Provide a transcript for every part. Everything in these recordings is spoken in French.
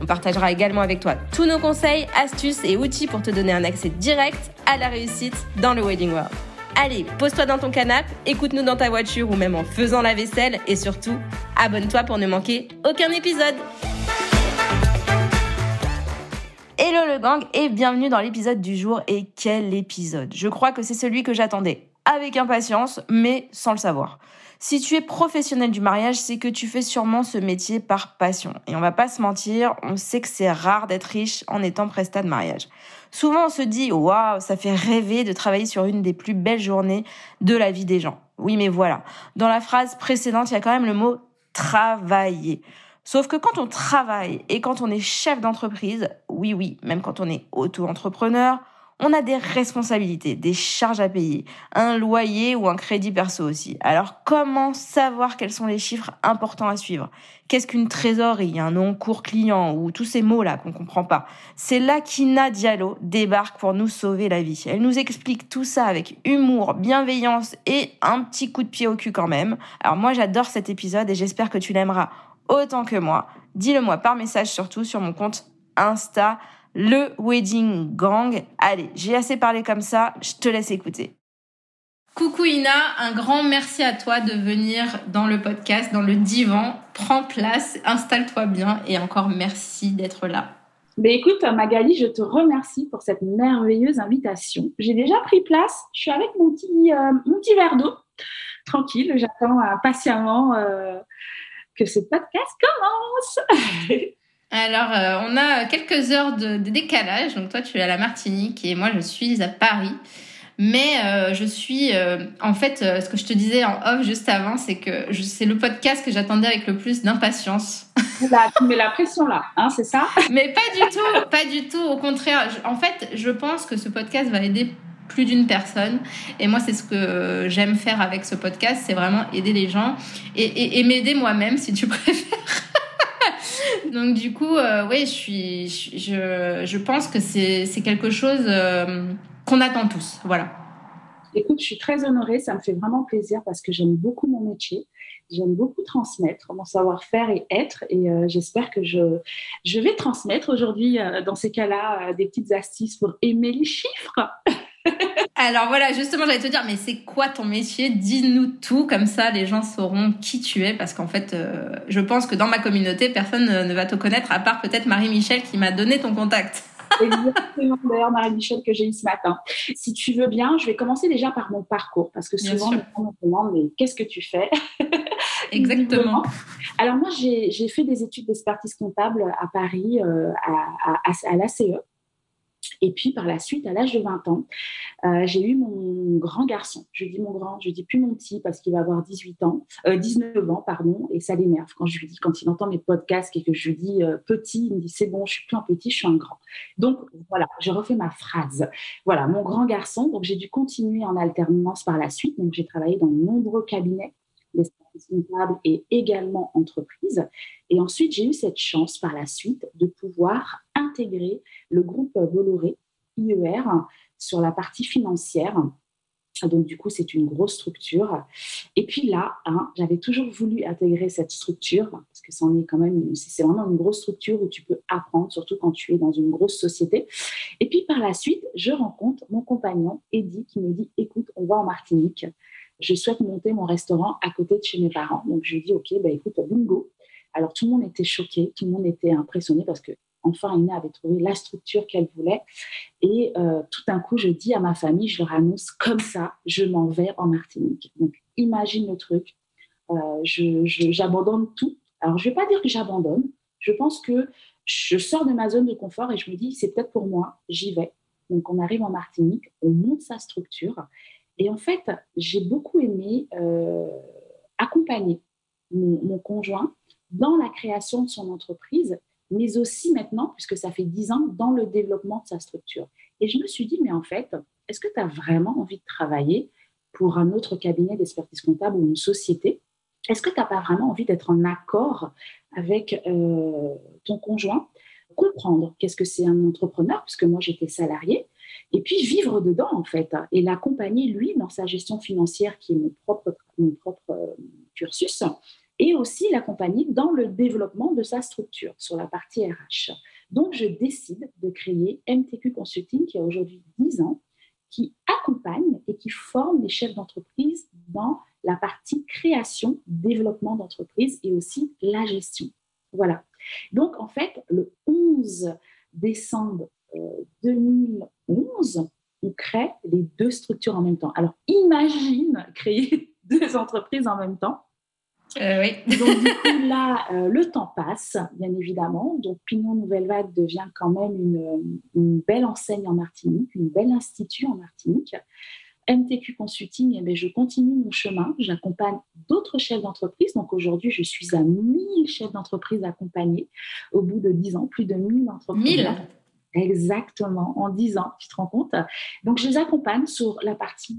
On partagera également avec toi tous nos conseils, astuces et outils pour te donner un accès direct à la réussite dans le Wedding World. Allez, pose-toi dans ton canapé, écoute-nous dans ta voiture ou même en faisant la vaisselle et surtout, abonne-toi pour ne manquer aucun épisode. Hello le gang et bienvenue dans l'épisode du jour. Et quel épisode? Je crois que c'est celui que j'attendais avec impatience, mais sans le savoir. Si tu es professionnel du mariage, c'est que tu fais sûrement ce métier par passion. Et on va pas se mentir, on sait que c'est rare d'être riche en étant prestat de mariage. Souvent, on se dit, waouh, ça fait rêver de travailler sur une des plus belles journées de la vie des gens. Oui, mais voilà. Dans la phrase précédente, il y a quand même le mot travailler. Sauf que quand on travaille et quand on est chef d'entreprise, oui, oui, même quand on est auto-entrepreneur, on a des responsabilités, des charges à payer, un loyer ou un crédit perso aussi. Alors comment savoir quels sont les chiffres importants à suivre? Qu'est-ce qu'une trésorerie, un non-cours client ou tous ces mots-là qu'on comprend pas C'est là qu'Ina Diallo débarque pour nous sauver la vie. Elle nous explique tout ça avec humour, bienveillance et un petit coup de pied au cul quand même. Alors moi j'adore cet épisode et j'espère que tu l'aimeras autant que moi. Dis-le moi par message surtout sur mon compte Insta le Wedding Gang. Allez, j'ai assez parlé comme ça, je te laisse écouter. Coucou Ina, un grand merci à toi de venir dans le podcast, dans le divan. Prends place, installe-toi bien et encore merci d'être là. Mais écoute, Magali, je te remercie pour cette merveilleuse invitation. J'ai déjà pris place, je suis avec mon petit, euh, mon petit verre d'eau, tranquille, j'attends euh, patiemment euh, que ce podcast commence. Alors, euh, on a quelques heures de, décalage. Donc, toi, tu es à la Martinique et moi, je suis à Paris. Mais euh, je suis, euh, en fait, ce que je te disais en off juste avant, c'est que c'est le podcast que j'attendais avec le plus d'impatience. Là, tu mets la pression là, hein, c'est ça? Mais pas du tout, pas du tout. Au contraire, en fait, je pense que ce podcast va aider plus d'une personne. Et moi, c'est ce que j'aime faire avec ce podcast, c'est vraiment aider les gens et, et m'aider moi-même, si tu préfères. Donc du coup, euh, oui, je, je, je pense que c'est quelque chose euh, qu'on attend tous. Voilà. Écoute, je suis très honorée, ça me fait vraiment plaisir parce que j'aime beaucoup mon métier. J'aime beaucoup transmettre mon savoir-faire et être, et euh, j'espère que je, je vais transmettre aujourd'hui, dans ces cas-là, des petites astuces pour aimer les chiffres. Alors voilà, justement, j'allais te dire, mais c'est quoi ton métier? Dis-nous tout, comme ça les gens sauront qui tu es, parce qu'en fait, euh, je pense que dans ma communauté, personne ne, va te connaître, à part peut-être Marie-Michel qui m'a donné ton contact. Exactement, d'ailleurs, Marie-Michel que j'ai eu ce matin. Si tu veux bien, je vais commencer déjà par mon parcours, parce que souvent, gens me demandent, mais qu'est-ce que tu fais? Exactement. Alors moi, j'ai fait des études d'expertise comptable à Paris, euh, à, à, à l'ACE. Et puis par la suite, à l'âge de 20 ans, euh, j'ai eu mon grand garçon. Je dis mon grand, je dis plus mon petit parce qu'il va avoir 18 ans, 19 euh, ans, pardon, et ça l'énerve quand je lui dis, quand il entend mes podcasts et que je lui dis euh, petit, il me dit c'est bon, je suis plus un petit, je suis un grand. Donc voilà, je refais ma phrase. Voilà, mon grand garçon. Donc j'ai dû continuer en alternance par la suite. Donc j'ai travaillé dans de nombreux cabinets comptable et également entreprise. Et ensuite, j'ai eu cette chance par la suite de pouvoir intégrer le groupe Bolloré IER sur la partie financière. Donc, du coup, c'est une grosse structure. Et puis là, hein, j'avais toujours voulu intégrer cette structure parce que c'en est quand même, c'est vraiment une grosse structure où tu peux apprendre, surtout quand tu es dans une grosse société. Et puis par la suite, je rencontre mon compagnon, Eddie, qui me dit Écoute, on va en Martinique je souhaite monter mon restaurant à côté de chez mes parents. Donc, je dis, OK, bah, écoute, bingo. Alors, tout le monde était choqué, tout le monde était impressionné parce que enfin, Ina avait trouvé la structure qu'elle voulait. Et euh, tout d'un coup, je dis à ma famille, je leur annonce comme ça, je m'en vais en Martinique. Donc, imagine le truc. Euh, j'abandonne tout. Alors, je ne vais pas dire que j'abandonne. Je pense que je sors de ma zone de confort et je me dis, c'est peut-être pour moi, j'y vais. Donc, on arrive en Martinique, on monte sa structure. Et en fait, j'ai beaucoup aimé euh, accompagner mon, conjoint dans la création de son entreprise, mais aussi maintenant, puisque ça fait 10 ans, dans le développement de sa structure. Et je me suis dit, mais en fait, est-ce que tu as vraiment envie de travailler pour un autre cabinet d'expertise comptable ou une société? Est-ce que tu n'as pas vraiment envie d'être en accord avec euh, ton conjoint? Comprendre qu'est-ce que c'est un entrepreneur, puisque moi j'étais salariée, et puis vivre dedans en fait, et l'accompagner lui dans sa gestion financière qui est mon propre, mon propre euh, cursus, et aussi l'accompagner dans le développement de sa structure sur la partie RH. Donc je décide de créer MTQ Consulting qui a aujourd'hui 10 ans, qui accompagne et qui forme les chefs d'entreprise dans la partie création, développement d'entreprise et aussi la gestion. Voilà. Donc, en fait, le 11 décembre 2011, euh, on crée les deux structures en même temps. Alors, imagine créer deux entreprises en même temps. Euh, oui. Donc, du coup, là, euh, le temps passe, bien évidemment. Donc, Pignon Nouvelle Vague devient quand même une, une belle enseigne en Martinique, une belle institut en Martinique. MTQ Consulting, eh je continue mon chemin. J'accompagne d'autres chefs d'entreprise. Donc aujourd'hui, je suis à 1000 chefs d'entreprise accompagnés au bout de 10 ans, plus de 1000 entreprises. 1000 Exactement, en 10 ans, tu te rends compte? Donc je les accompagne sur la partie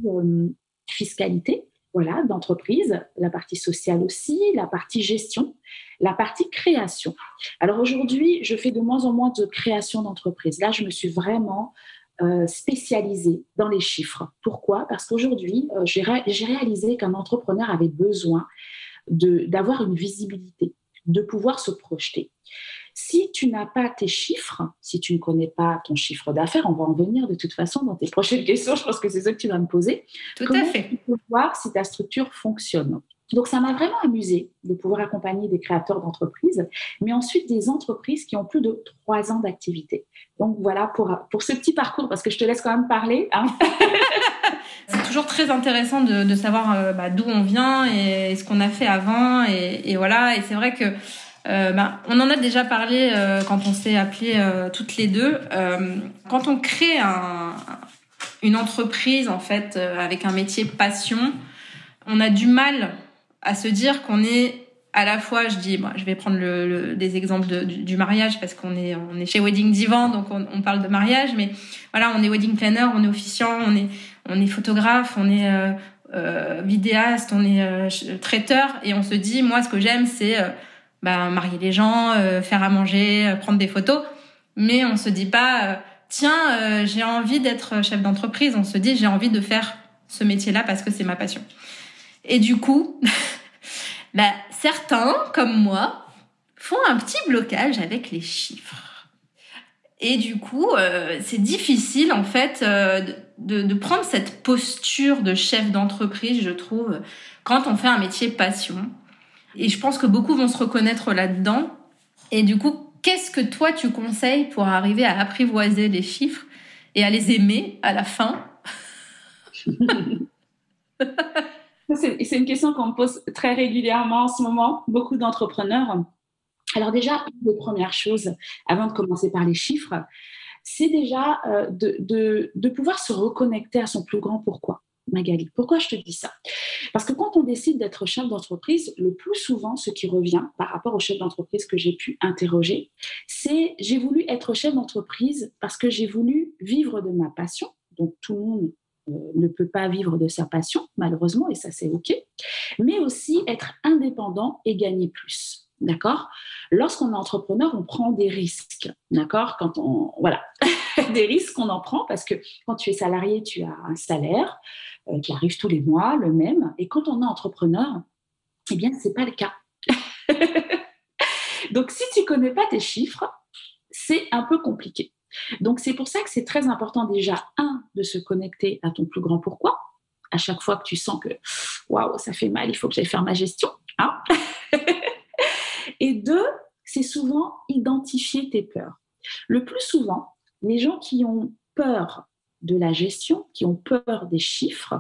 fiscalité, voilà, d'entreprise, la partie sociale aussi, la partie gestion, la partie création. Alors aujourd'hui, je fais de moins en moins de création d'entreprise. Là, je me suis vraiment spécialisée dans les chiffres. Pourquoi? Parce qu'aujourd'hui, j'ai réalisé qu'un entrepreneur avait besoin d'avoir une visibilité, de pouvoir se projeter. Si tu n'as pas tes chiffres, si tu ne connais pas ton chiffre d'affaires, on va en venir de toute façon dans tes prochaines questions, je pense que c'est ça que tu vas me poser. Tout à fait. Tu peux voir si ta structure fonctionne? Donc, ça m'a vraiment amusé de pouvoir accompagner des créateurs d'entreprises, mais ensuite des entreprises qui ont plus de trois ans d'activité. Donc, voilà pour, pour ce petit parcours, parce que je te laisse quand même parler. Hein. C'est toujours très intéressant de, de savoir euh, bah, d'où on vient et, ce qu'on a fait avant. Et, et voilà, et c'est vrai que euh, bah, on en a déjà parlé euh, quand on s'est appelé euh, toutes les deux. quand on crée un, une entreprise, en fait, avec un métier passion, on a du mal à se dire qu'on est à la fois, je dis, je vais prendre des exemples de, du, mariage parce qu'on est, on est chez Wedding Divan, donc on, on, parle de mariage, mais voilà, on est wedding planner, on est officiant, on est, on est photographe, on est vidéaste, on est traiteur, et on se dit, moi, ce que j'aime, c'est bah, marier les gens, faire à manger, prendre des photos, mais on se dit pas, tiens, j'ai envie d'être chef d'entreprise, on se dit, j'ai envie de faire ce métier-là parce que c'est ma passion. Et du coup, bah, certains, comme moi, font un petit blocage avec les chiffres. Et du coup, euh, c'est difficile en fait euh, de, de, prendre cette posture de chef d'entreprise, je trouve, quand on fait un métier passion. Et je pense que beaucoup vont se reconnaître là-dedans. Et du coup, qu'est-ce que toi tu conseilles pour arriver à apprivoiser les chiffres et à les aimer à la fin? C'est une question qu'on me pose très régulièrement en ce moment, beaucoup d'entrepreneurs. Alors déjà, une des premières choses, avant de commencer par les chiffres, c'est déjà euh, de, de, pouvoir se reconnecter à son plus grand pourquoi. Magali, pourquoi je te dis ça? Parce que quand on décide d'être chef d'entreprise, le plus souvent, ce qui revient par rapport au chef d'entreprise que j'ai pu interroger, c'est j'ai voulu être chef d'entreprise parce que j'ai voulu vivre de ma passion. Donc tout le monde euh, ne peut pas vivre de sa passion, malheureusement, et ça c'est OK, mais aussi être indépendant et gagner plus. D'accord? Lorsqu'on est entrepreneur, on prend des risques. D'accord? Quand on. Voilà. des risques, on en prend parce que quand tu es salarié, tu as un salaire euh, qui arrive tous les mois, le même. Et quand on est entrepreneur, eh bien, ce n'est pas le cas. Donc, si tu ne connais pas tes chiffres, c'est un peu compliqué. Donc c'est pour ça que c'est très important déjà, un, de se connecter à ton plus grand pourquoi. À chaque fois que tu sens que, waouh, ça fait mal, il faut que j'aille faire ma gestion. Hein Et deux, c'est souvent identifier tes peurs. Le plus souvent, les gens qui ont peur de la gestion, qui ont peur des chiffres,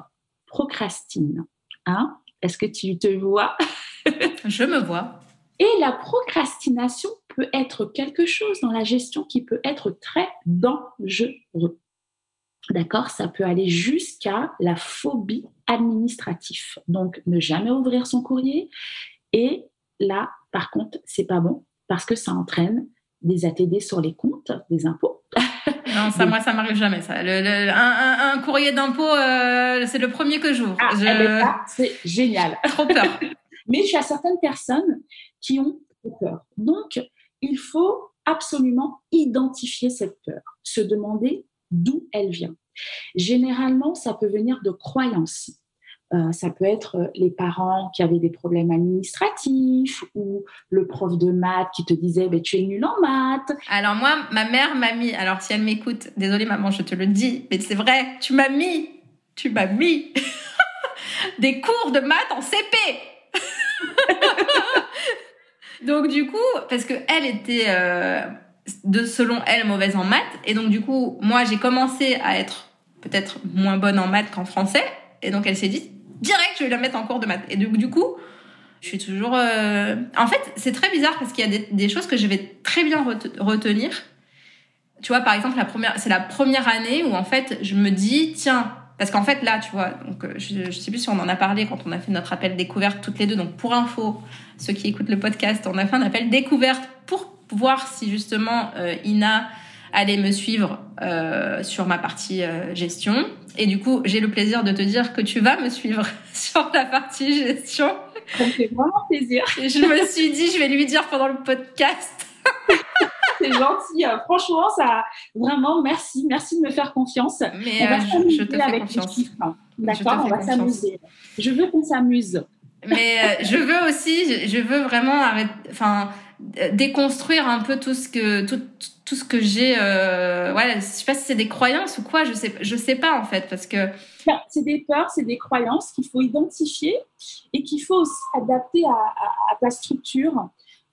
procrastinent. Hein? Est-ce que tu te vois? Je me vois. Et la procrastination peut être quelque chose dans la gestion qui peut être très dangereux. D'accord? Ça peut aller jusqu'à la phobie administrative. Donc, ne jamais ouvrir son courrier. Et là, par contre, c'est pas bon parce que ça entraîne des ATD sur les comptes des impôts. Non, ça, moi, ça m'arrive jamais, ça. un, courrier d'impôt, euh, c'est le premier que j'ouvre. Ah, Je... eh ben, c'est génial. Trop peur. Mais il y a certaines personnes qui ont peur. Donc, il faut absolument identifier cette peur, se demander d'où elle vient. Généralement, ça peut venir de croyances. Euh, ça peut être euh, les parents qui avaient des problèmes administratifs ou le prof de maths qui te disait ben, tu es nul en maths. Alors moi, ma mère m'a mis, alors si elle m'écoute, désolée maman, je te le dis, mais c'est vrai, tu m'as mis, tu m'as mis des cours de maths en CP. donc du coup, parce que elle était, euh, de selon elle, mauvaise en maths, et donc du coup, moi j'ai commencé à être peut-être moins bonne en maths qu'en français, et donc elle s'est dit, direct, je vais la mettre en cours de maths. Et du, coup, je suis toujours. Euh, en fait, c'est très bizarre parce qu'il y a des, choses que je vais très bien retenir. Tu vois, par exemple, la première, c'est la première année où en fait, je me dis, tiens, parce qu'en fait là, tu vois, donc euh, je, je sais plus si on en a parlé quand on a fait notre appel découverte toutes les deux. Donc pour info, ceux qui écoutent le podcast, on a fait un appel découverte pour voir si justement euh, Ina allait me suivre euh, sur ma partie euh, gestion. Et du coup, j'ai le plaisir de te dire que tu vas me suivre sur la partie gestion. Ça me fait vraiment plaisir. Et je me suis dit, je vais lui dire pendant le podcast. C'est gentil. Euh, franchement, ça, vraiment, merci. Merci de me faire confiance. Mais on va euh, je te fais avec confiance. D'accord, on va s'amuser. Je veux qu'on s'amuse. Mais euh, je veux aussi, je veux vraiment arrêter, enfin, déconstruire un peu tout ce que, tout, tout ce que j'ai euh, ouais je sais pas si c'est des croyances ou quoi je sais je sais pas en fait parce que c'est des peurs c'est des croyances qu'il faut identifier et qu'il faut aussi adapter à, ta structure.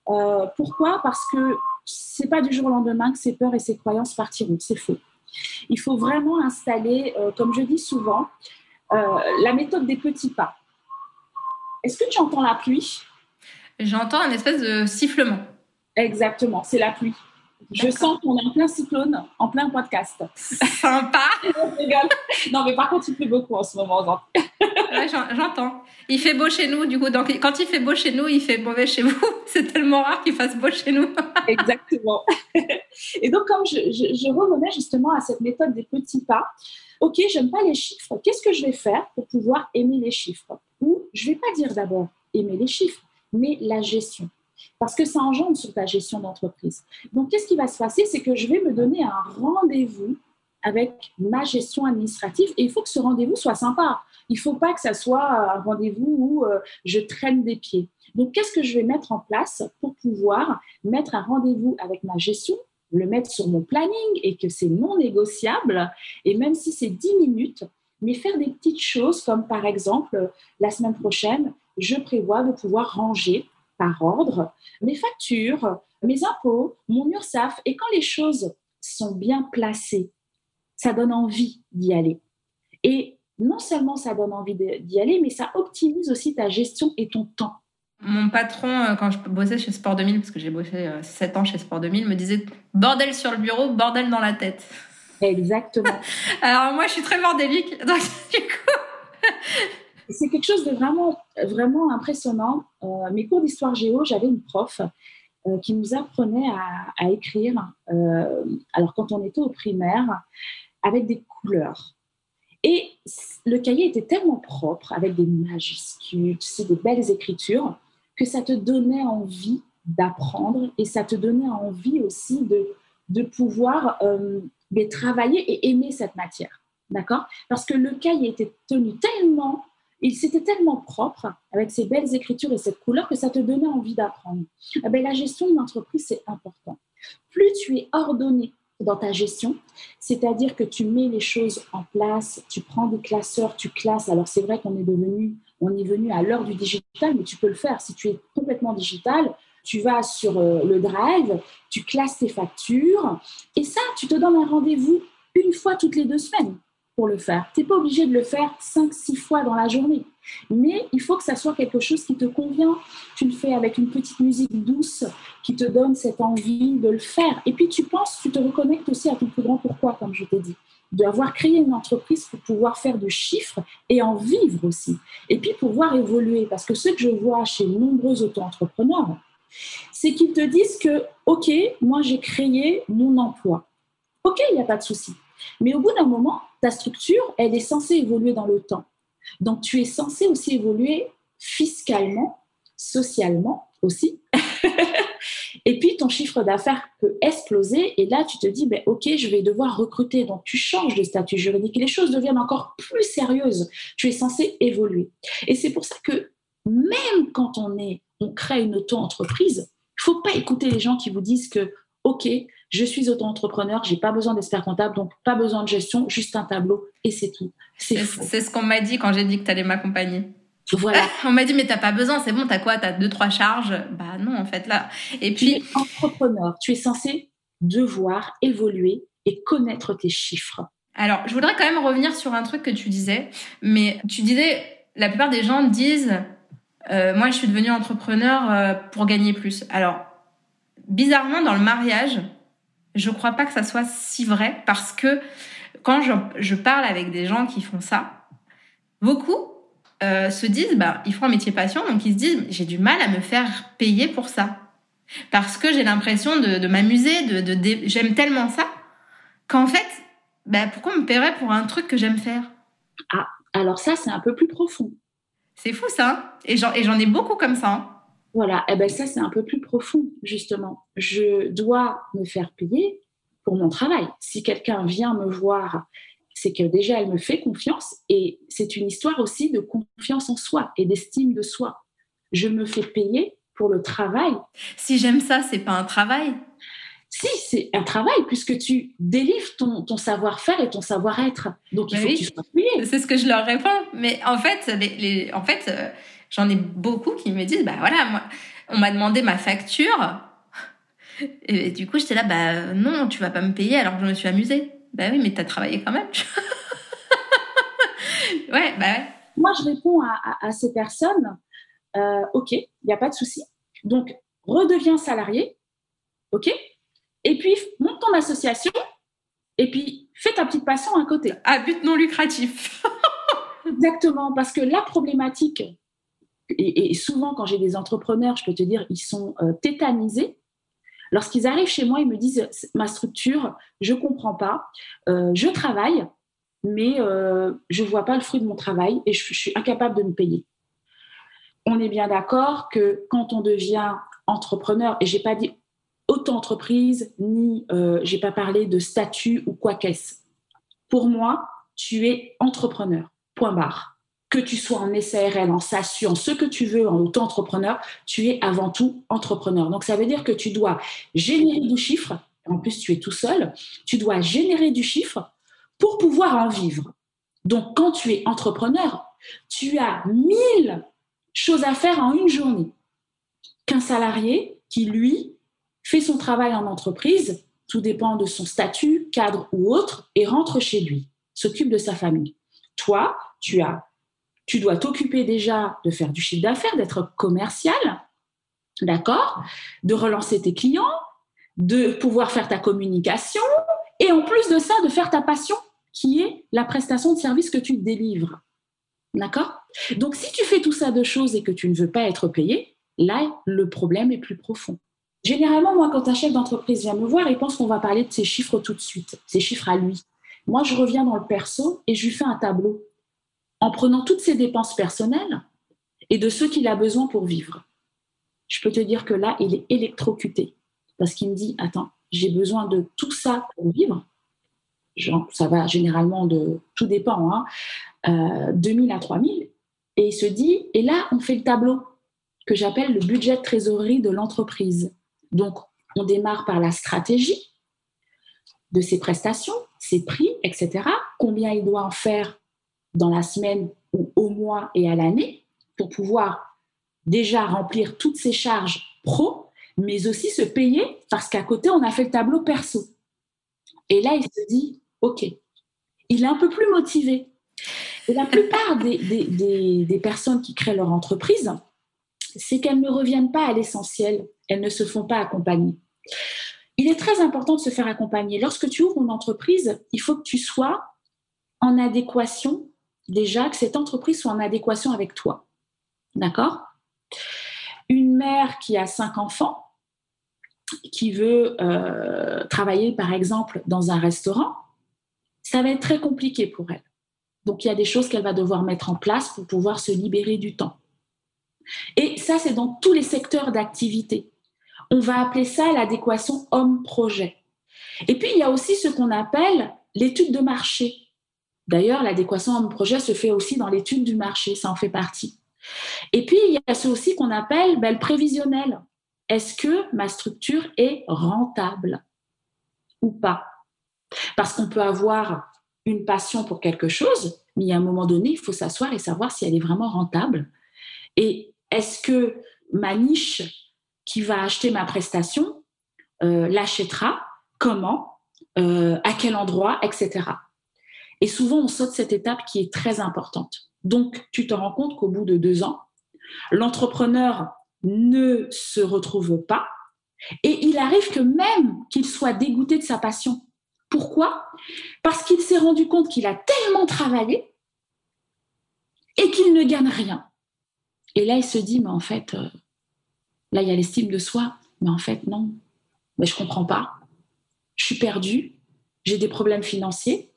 Euh, pourquoi? Parce que c'est pas du jour au lendemain que ces peurs et ces croyances partiront c'est faux. Il faut vraiment installer euh, comme je dis souvent euh, la méthode des petits pas. Est-ce que tu entends la pluie? J'entends un espèce de sifflement exactement c'est la pluie je sens qu'on est en plein cyclone, en plein podcast. Sympa. non, mais par contre, il fait beaucoup en ce moment. J'entends. Il fait beau chez nous, du coup. Donc, quand il fait beau chez nous, il fait mauvais chez vous. C'est tellement rare qu'il fasse beau chez nous. Exactement. Et donc, comme je, je, revenais justement à cette méthode des petits pas, ok, j'aime pas les chiffres. Qu'est-ce que je vais faire pour pouvoir aimer les chiffres? Ou je vais pas dire d'abord aimer les chiffres, mais la gestion parce que ça engendre sur ta gestion d'entreprise. Donc, qu'est-ce qui va se passer? C'est que je vais me donner un rendez-vous avec ma gestion administrative et il faut que ce rendez-vous soit sympa. Il ne faut pas que ça soit un rendez-vous où euh, je traîne des pieds. Donc, qu'est-ce que je vais mettre en place pour pouvoir mettre un rendez-vous avec ma gestion, le mettre sur mon planning et que c'est non négociable, et même si c'est 10 minutes, mais faire des petites choses comme par exemple, la semaine prochaine, je prévois de pouvoir ranger par ordre mes factures, mes impôts, mon URSAF. Et quand les choses sont bien placées, ça donne envie d'y aller. Et non seulement ça donne envie d'y aller, mais ça optimise aussi ta gestion et ton temps. Mon patron, euh, quand je bossais chez Sport 2000, parce que j'ai bossé 7 euh, ans chez Sport 2000, me disait bordel sur le bureau, bordel dans la tête. Exactement. Alors moi, je suis très bordélique, donc du coup, c'est quelque chose de vraiment, vraiment impressionnant. Euh, mes cours d'histoire géo, j'avais une prof euh, qui nous apprenait à, écrire, euh, alors quand on était au primaire, avec des couleurs. Et le cahier était tellement propre, avec des majuscules, des belles écritures, que ça te donnait envie d'apprendre et ça te donnait envie aussi de, de pouvoir travailler et aimer cette matière. D'accord? Parce que le cahier était tenu tellement il c'était tellement propre avec ces belles écritures et cette couleur que ça te donnait envie d'apprendre. Eh ben, la gestion d'une entreprise, c'est important. Plus tu es ordonné dans ta gestion, c'est-à-dire que tu mets les choses en place, tu prends des classeurs, tu classes. Alors c'est vrai qu'on est devenu, on est venu à l'heure du digital, mais tu peux le faire si tu es complètement digital. Tu vas sur euh, le drive, tu classes tes factures et ça, tu te donnes un rendez-vous une fois toutes les deux semaines pour le faire. Tu n'es pas obligé de le faire 5-6 fois dans la journée. Mais il faut que ça soit quelque chose qui te convient. Tu le fais avec une petite musique douce qui te donne cette envie de le faire. Et puis tu penses, tu te reconnectes aussi à ton plus grand pourquoi, comme je t'ai dit. D'avoir créé une entreprise pour pouvoir faire de chiffres et en vivre aussi. Et puis pouvoir évoluer. Parce que ce que je vois chez nombreux auto-entrepreneurs, C'est qu'ils te disent que, OK, moi j'ai créé mon emploi. OK, il n'y a pas de souci. Mais au bout d'un moment, ta structure, elle est censée évoluer dans le temps. Donc tu es censé aussi évoluer fiscalement, socialement aussi. et puis ton chiffre d'affaires peut exploser. Et là tu te dis ben, ok je vais devoir recruter. Donc tu changes de statut juridique. Les choses deviennent encore plus sérieuses. Tu es censé évoluer. Et c'est pour ça que même quand on est on crée une auto-entreprise il faut pas écouter les gens qui vous disent que ok je suis auto-entrepreneur j'ai pas besoin d'expert comptable donc pas besoin de gestion juste un tableau et c'est tout c'est ce qu'on m'a dit quand j'ai dit que tu allais m'accompagner voilà. On m'a dit, mais t'as pas besoin, c'est bon, t'as quoi? T'as deux, trois charges? Bah non, en fait, là. Et puis. Tu es entrepreneur, tu es censé devoir évoluer et connaître tes chiffres. Alors, je voudrais quand même revenir sur un truc que tu disais, mais tu disais, la plupart des gens disent, euh, moi, je suis devenue entrepreneur euh, pour gagner plus. Alors, bizarrement, dans le mariage, je crois pas que ça soit si vrai parce que quand je, je parle avec des gens qui font ça, beaucoup euh, se disent, bah, ils font un métier passion, donc ils se disent, j'ai du mal à me faire payer pour ça. Parce que j'ai l'impression de, m'amuser, de, j'aime tellement ça, qu'en fait, bah, pourquoi on me paierait pour un truc que j'aime faire? Ah, alors ça, c'est un peu plus profond. C'est fou ça, hein. et j'en ai beaucoup comme ça. Hein. Voilà, et eh ben ça, c'est un peu plus profond, justement. Je dois me faire payer pour mon travail. Si quelqu'un vient me voir c'est que déjà, elle me fait confiance et c'est une histoire aussi de confiance en soi et d'estime de soi. Je me fais payer pour le travail. Si j'aime ça, c'est pas un travail. Si, c'est un travail puisque tu délivres ton, savoir-faire et ton savoir-être. Donc il faut que tu sois payé. C'est ce que je leur réponds. Mais en fait, les, en fait, euh, j'en ai beaucoup qui me disent, bah voilà, moi, on m'a demandé ma facture. Et, et du coup, j'étais là, bah non, tu vas pas me payer alors que je me suis amusée. Ben oui, mais tu as travaillé quand même. ouais, bah ouais. Moi, je réponds à, ces personnes, euh, ok, il n'y a pas de souci. Donc, redeviens salarié, ok Et puis, monte ton association, et puis fais ta petite passion à côté. À but non lucratif. Exactement, parce que la problématique, et, souvent quand j'ai des entrepreneurs, je peux te dire, ils sont euh, tétanisés Lorsqu'ils arrivent chez moi, ils me disent ma structure, je ne comprends pas, euh, je travaille, mais euh, je ne vois pas le fruit de mon travail et je, suis incapable de me payer. On est bien d'accord que quand on devient entrepreneur, et j'ai pas dit auto-entreprise, ni euh, j'ai pas parlé de statut ou quoi qu'est-ce. Pour moi, tu es entrepreneur. Point barre que tu sois en SARL, en SASU, en ce que tu veux, en auto-entrepreneur, tu es avant tout entrepreneur. Donc, ça veut dire que tu dois générer du chiffre. En plus, tu es tout seul. Tu dois générer du chiffre pour pouvoir en vivre. Donc, quand tu es entrepreneur, tu as mille choses à faire en une journée. Qu'un salarié qui, lui, fait son travail en entreprise, tout dépend de son statut, cadre ou autre, et rentre chez lui, s'occupe de sa famille. Toi, tu as tu dois t'occuper déjà de faire du chiffre d'affaires, d'être commercial, d'accord De relancer tes clients, de pouvoir faire ta communication et en plus de ça, de faire ta passion qui est la prestation de service que tu délivres. D'accord Donc si tu fais tout ça de choses et que tu ne veux pas être payé, là, le problème est plus profond. Généralement, moi, quand un chef d'entreprise vient me voir, il pense qu'on va parler de ses chiffres tout de suite, ses chiffres à lui. Moi, je reviens dans le perso et je lui fais un tableau en prenant toutes ses dépenses personnelles et de ce qu'il a besoin pour vivre. Je peux te dire que là, il est électrocuté parce qu'il me dit, attends, j'ai besoin de tout ça pour vivre. Ça va généralement de, tout dépend, hein, euh, 2000 à 3000. Et il se dit, et là, on fait le tableau que j'appelle le budget de trésorerie de l'entreprise. Donc, on démarre par la stratégie de ses prestations, ses prix, etc. Combien il doit en faire dans la semaine ou au mois et à l'année pour pouvoir déjà remplir toutes ses charges pro, mais aussi se payer parce qu'à côté, on a fait le tableau perso. Et là, il se dit, OK, il est un peu plus motivé. Et la plupart des, des, des, personnes qui créent leur entreprise, c'est qu'elles ne reviennent pas à l'essentiel, elles ne se font pas accompagner. Il est très important de se faire accompagner. Lorsque tu ouvres une entreprise, il faut que tu sois en adéquation déjà que cette entreprise soit en adéquation avec toi. D'accord? Une, mère qui a cinq enfants, qui veut euh, travailler par exemple dans un restaurant, ça va être très compliqué pour elle. Donc il y a des choses qu'elle va devoir mettre en place pour pouvoir se libérer du temps. Et ça, c'est dans tous les secteurs d'activité. On va appeler ça l'adéquation homme-projet. Et puis, il y a aussi ce qu'on appelle l'étude de marché. D'ailleurs, l'adéquation homme-projet se fait aussi dans l'étude du marché, ça en fait partie. Et puis, il y a ce aussi qu'on appelle ben, le prévisionnel. Est-ce que ma structure est rentable ou pas? Parce qu'on peut avoir une passion pour quelque chose, mais à un moment donné, il faut s'asseoir et savoir si elle est vraiment rentable. Et est-ce que ma niche qui va acheter ma prestation euh, l'achètera? Comment? Euh, À quel endroit? Etc. Et souvent, on saute cette étape qui est très importante. Donc, tu te rends compte qu'au bout de deux ans, l'entrepreneur ne se retrouve pas et il arrive que même qu'il soit dégoûté de sa passion. Pourquoi? Parce qu'il s'est rendu compte qu'il a tellement travaillé et qu'il ne gagne rien. Et là, il se dit, mais en fait, euh, là, il y a l'estime de soi, mais en fait, non, mais je comprends pas. Je suis perdu, j'ai des problèmes financiers.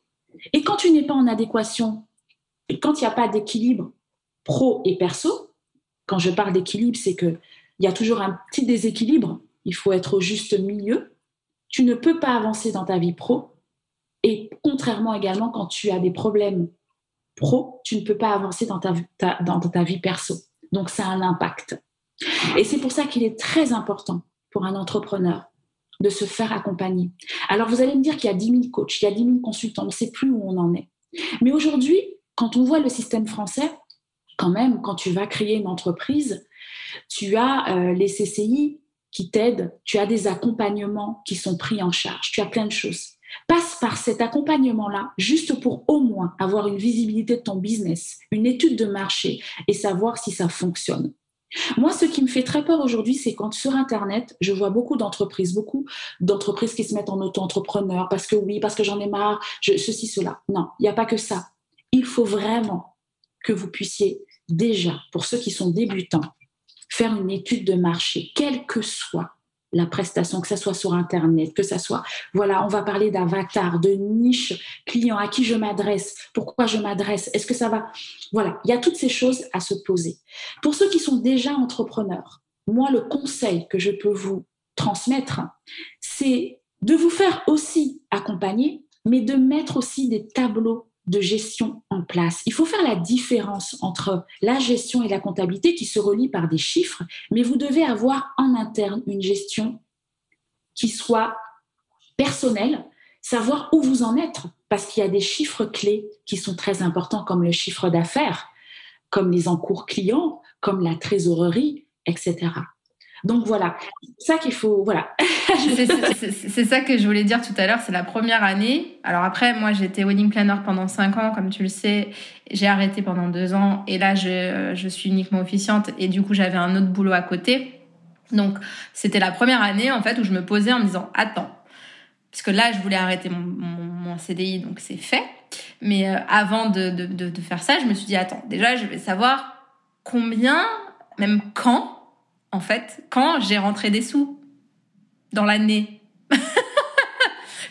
Et quand tu n'es pas en adéquation, quand il n'y a pas d'équilibre pro et perso, quand je parle d'équilibre, c'est qu'il y a toujours un petit déséquilibre, il faut être au juste milieu. Tu ne peux pas avancer dans ta vie pro. Et contrairement également, quand tu as des problèmes pro, tu ne peux pas avancer dans ta, dans ta vie perso. Donc, ça a un impact. Et c'est pour ça qu'il est très important pour un entrepreneur de se faire accompagner. Alors, vous allez me dire qu'il y a 10 000 coachs, il y a 10 000 consultants, on ne sait plus où on en est. Mais aujourd'hui, quand on voit le système français, quand même, quand tu vas créer une entreprise, tu as euh, les CCI qui t'aident, tu as des accompagnements qui sont pris en charge, tu as plein de choses. Passe par cet accompagnement-là juste pour au moins avoir une visibilité de ton business, une étude de marché et savoir si ça fonctionne. Moi, ce qui me fait très peur aujourd'hui, c'est quand sur Internet, je vois beaucoup d'entreprises, beaucoup d'entreprises qui se mettent en auto-entrepreneur parce que oui, parce que j'en ai marre, ceci, cela. Non, il n'y a pas que ça. Il faut vraiment que vous puissiez déjà, pour ceux qui sont débutants, faire une étude de marché, quelle que soit la prestation, que ce soit sur Internet, que ce soit, voilà, on va parler d'avatar, de niche client, à qui je m'adresse, pourquoi je m'adresse, est-ce que ça va, voilà, il y a toutes ces choses à se poser. Pour ceux qui sont déjà entrepreneurs, moi, le conseil que je peux vous transmettre, c'est de vous faire aussi accompagner, mais de mettre aussi des tableaux de gestion en place. Il faut faire la différence entre la gestion et la comptabilité qui se relient par des chiffres, mais vous devez avoir en interne une gestion qui soit personnelle, savoir où vous en êtes, parce qu'il y a des chiffres clés qui sont très importants, comme le chiffre d'affaires, comme les encours clients, comme la trésorerie, etc. Donc voilà, c'est ça qu'il faut. Voilà. c'est ça que je voulais dire tout à l'heure. C'est la première année. Alors après, moi, j'étais wedding planner pendant cinq ans, comme tu le sais. J'ai arrêté pendant deux ans, et là, je, je suis uniquement officiante, et du coup, j'avais un autre boulot à côté. Donc, c'était la première année en fait où je me posais en me disant attends, parce que là, je voulais arrêter mon, mon, CDI, donc c'est fait. Mais euh, avant de, de, de, de faire ça, je me suis dit attends, déjà, je vais savoir combien, même quand en fait, quand j'ai rentré des sous dans l'année.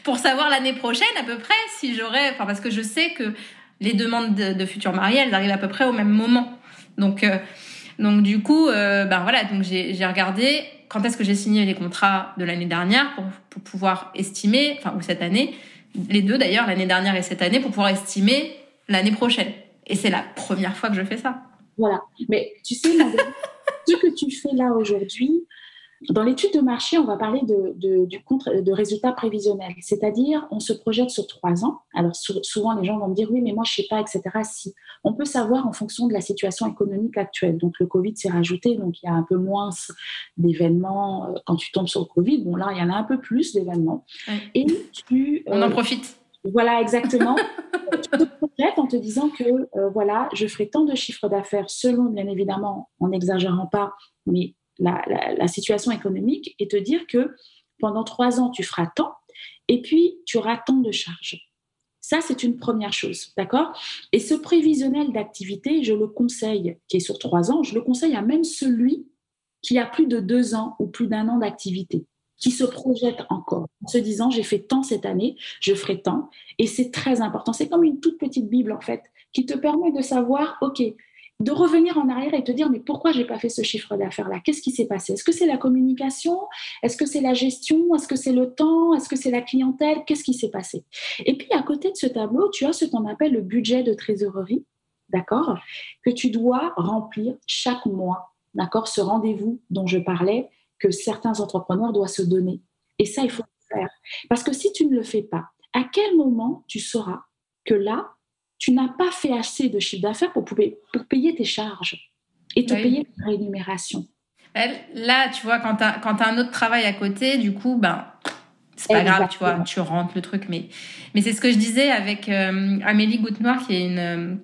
Pour savoir l'année prochaine à peu près si j'aurais, enfin parce que je sais que les demandes de, futurs mariés, elles arrivent à peu près au même moment. Donc, euh, donc du coup, euh, ben voilà, donc j'ai regardé quand est-ce que j'ai signé les contrats de l'année dernière pour, pour, pouvoir estimer, enfin ou cette année, les deux d'ailleurs, l'année dernière et cette année, pour pouvoir estimer l'année prochaine. Et c'est la première fois que je fais ça. Voilà. Mais tu sais, ce que tu fais là aujourd'hui, dans l'étude de marché, on va parler de, du contre, de résultats prévisionnels, c'est-à-dire on se projette sur trois ans. Alors souvent les gens vont me dire oui, mais moi je sais pas, etc. Si on peut savoir en fonction de la situation économique actuelle. Donc le Covid s'est rajouté, donc il y a un peu moins d'événements euh, quand tu tombes sur le Covid. Bon là il y en a un peu plus d'événements. Et tu on en euh, profite. Voilà, exactement. tu te projettes en te disant que, euh, voilà, je ferai tant de chiffres d'affaires selon, bien évidemment, en n'exagérant pas, mais la, situation économique, et te dire que pendant trois ans, tu feras tant, et puis tu auras tant de charges. Ça, c'est une première chose, d'accord? Et ce prévisionnel d'activité, je le conseille, qui est sur trois ans, je le conseille à même celui qui a plus de deux ans ou plus d'un an d'activité, qui se projette encore en se disant j'ai fait tant cette année, je ferai tant. Et c'est très important. C'est comme une toute petite Bible en fait, qui te permet de savoir, OK, de revenir en arrière et te dire mais pourquoi j'ai pas fait ce chiffre d'affaires là Qu'est-ce qui s'est passé? Est-ce que c'est la communication? Est-ce que c'est la gestion? Est-ce que c'est le temps? Est-ce que c'est la clientèle? Qu'est-ce qui s'est passé? Et puis à côté de ce tableau, tu as ce qu'on appelle le budget de trésorerie, d'accord Que tu dois remplir chaque mois, d'accord Ce rendez-vous dont je parlais que certains entrepreneurs doivent se donner. Et ça, il faut le faire. Parce que si tu ne le fais pas, à quel moment tu sauras que là, tu n'as pas fait assez de chiffre d'affaires pour, pour, payer tes charges et te payer ta rémunération? Là, tu vois, quand tu as, as, un autre travail à côté, du coup, ben, c'est pas grave, tu vois, tu rentres le truc. Mais, mais c'est ce que je disais avec euh, Amélie Goutte-Noir, qui est une,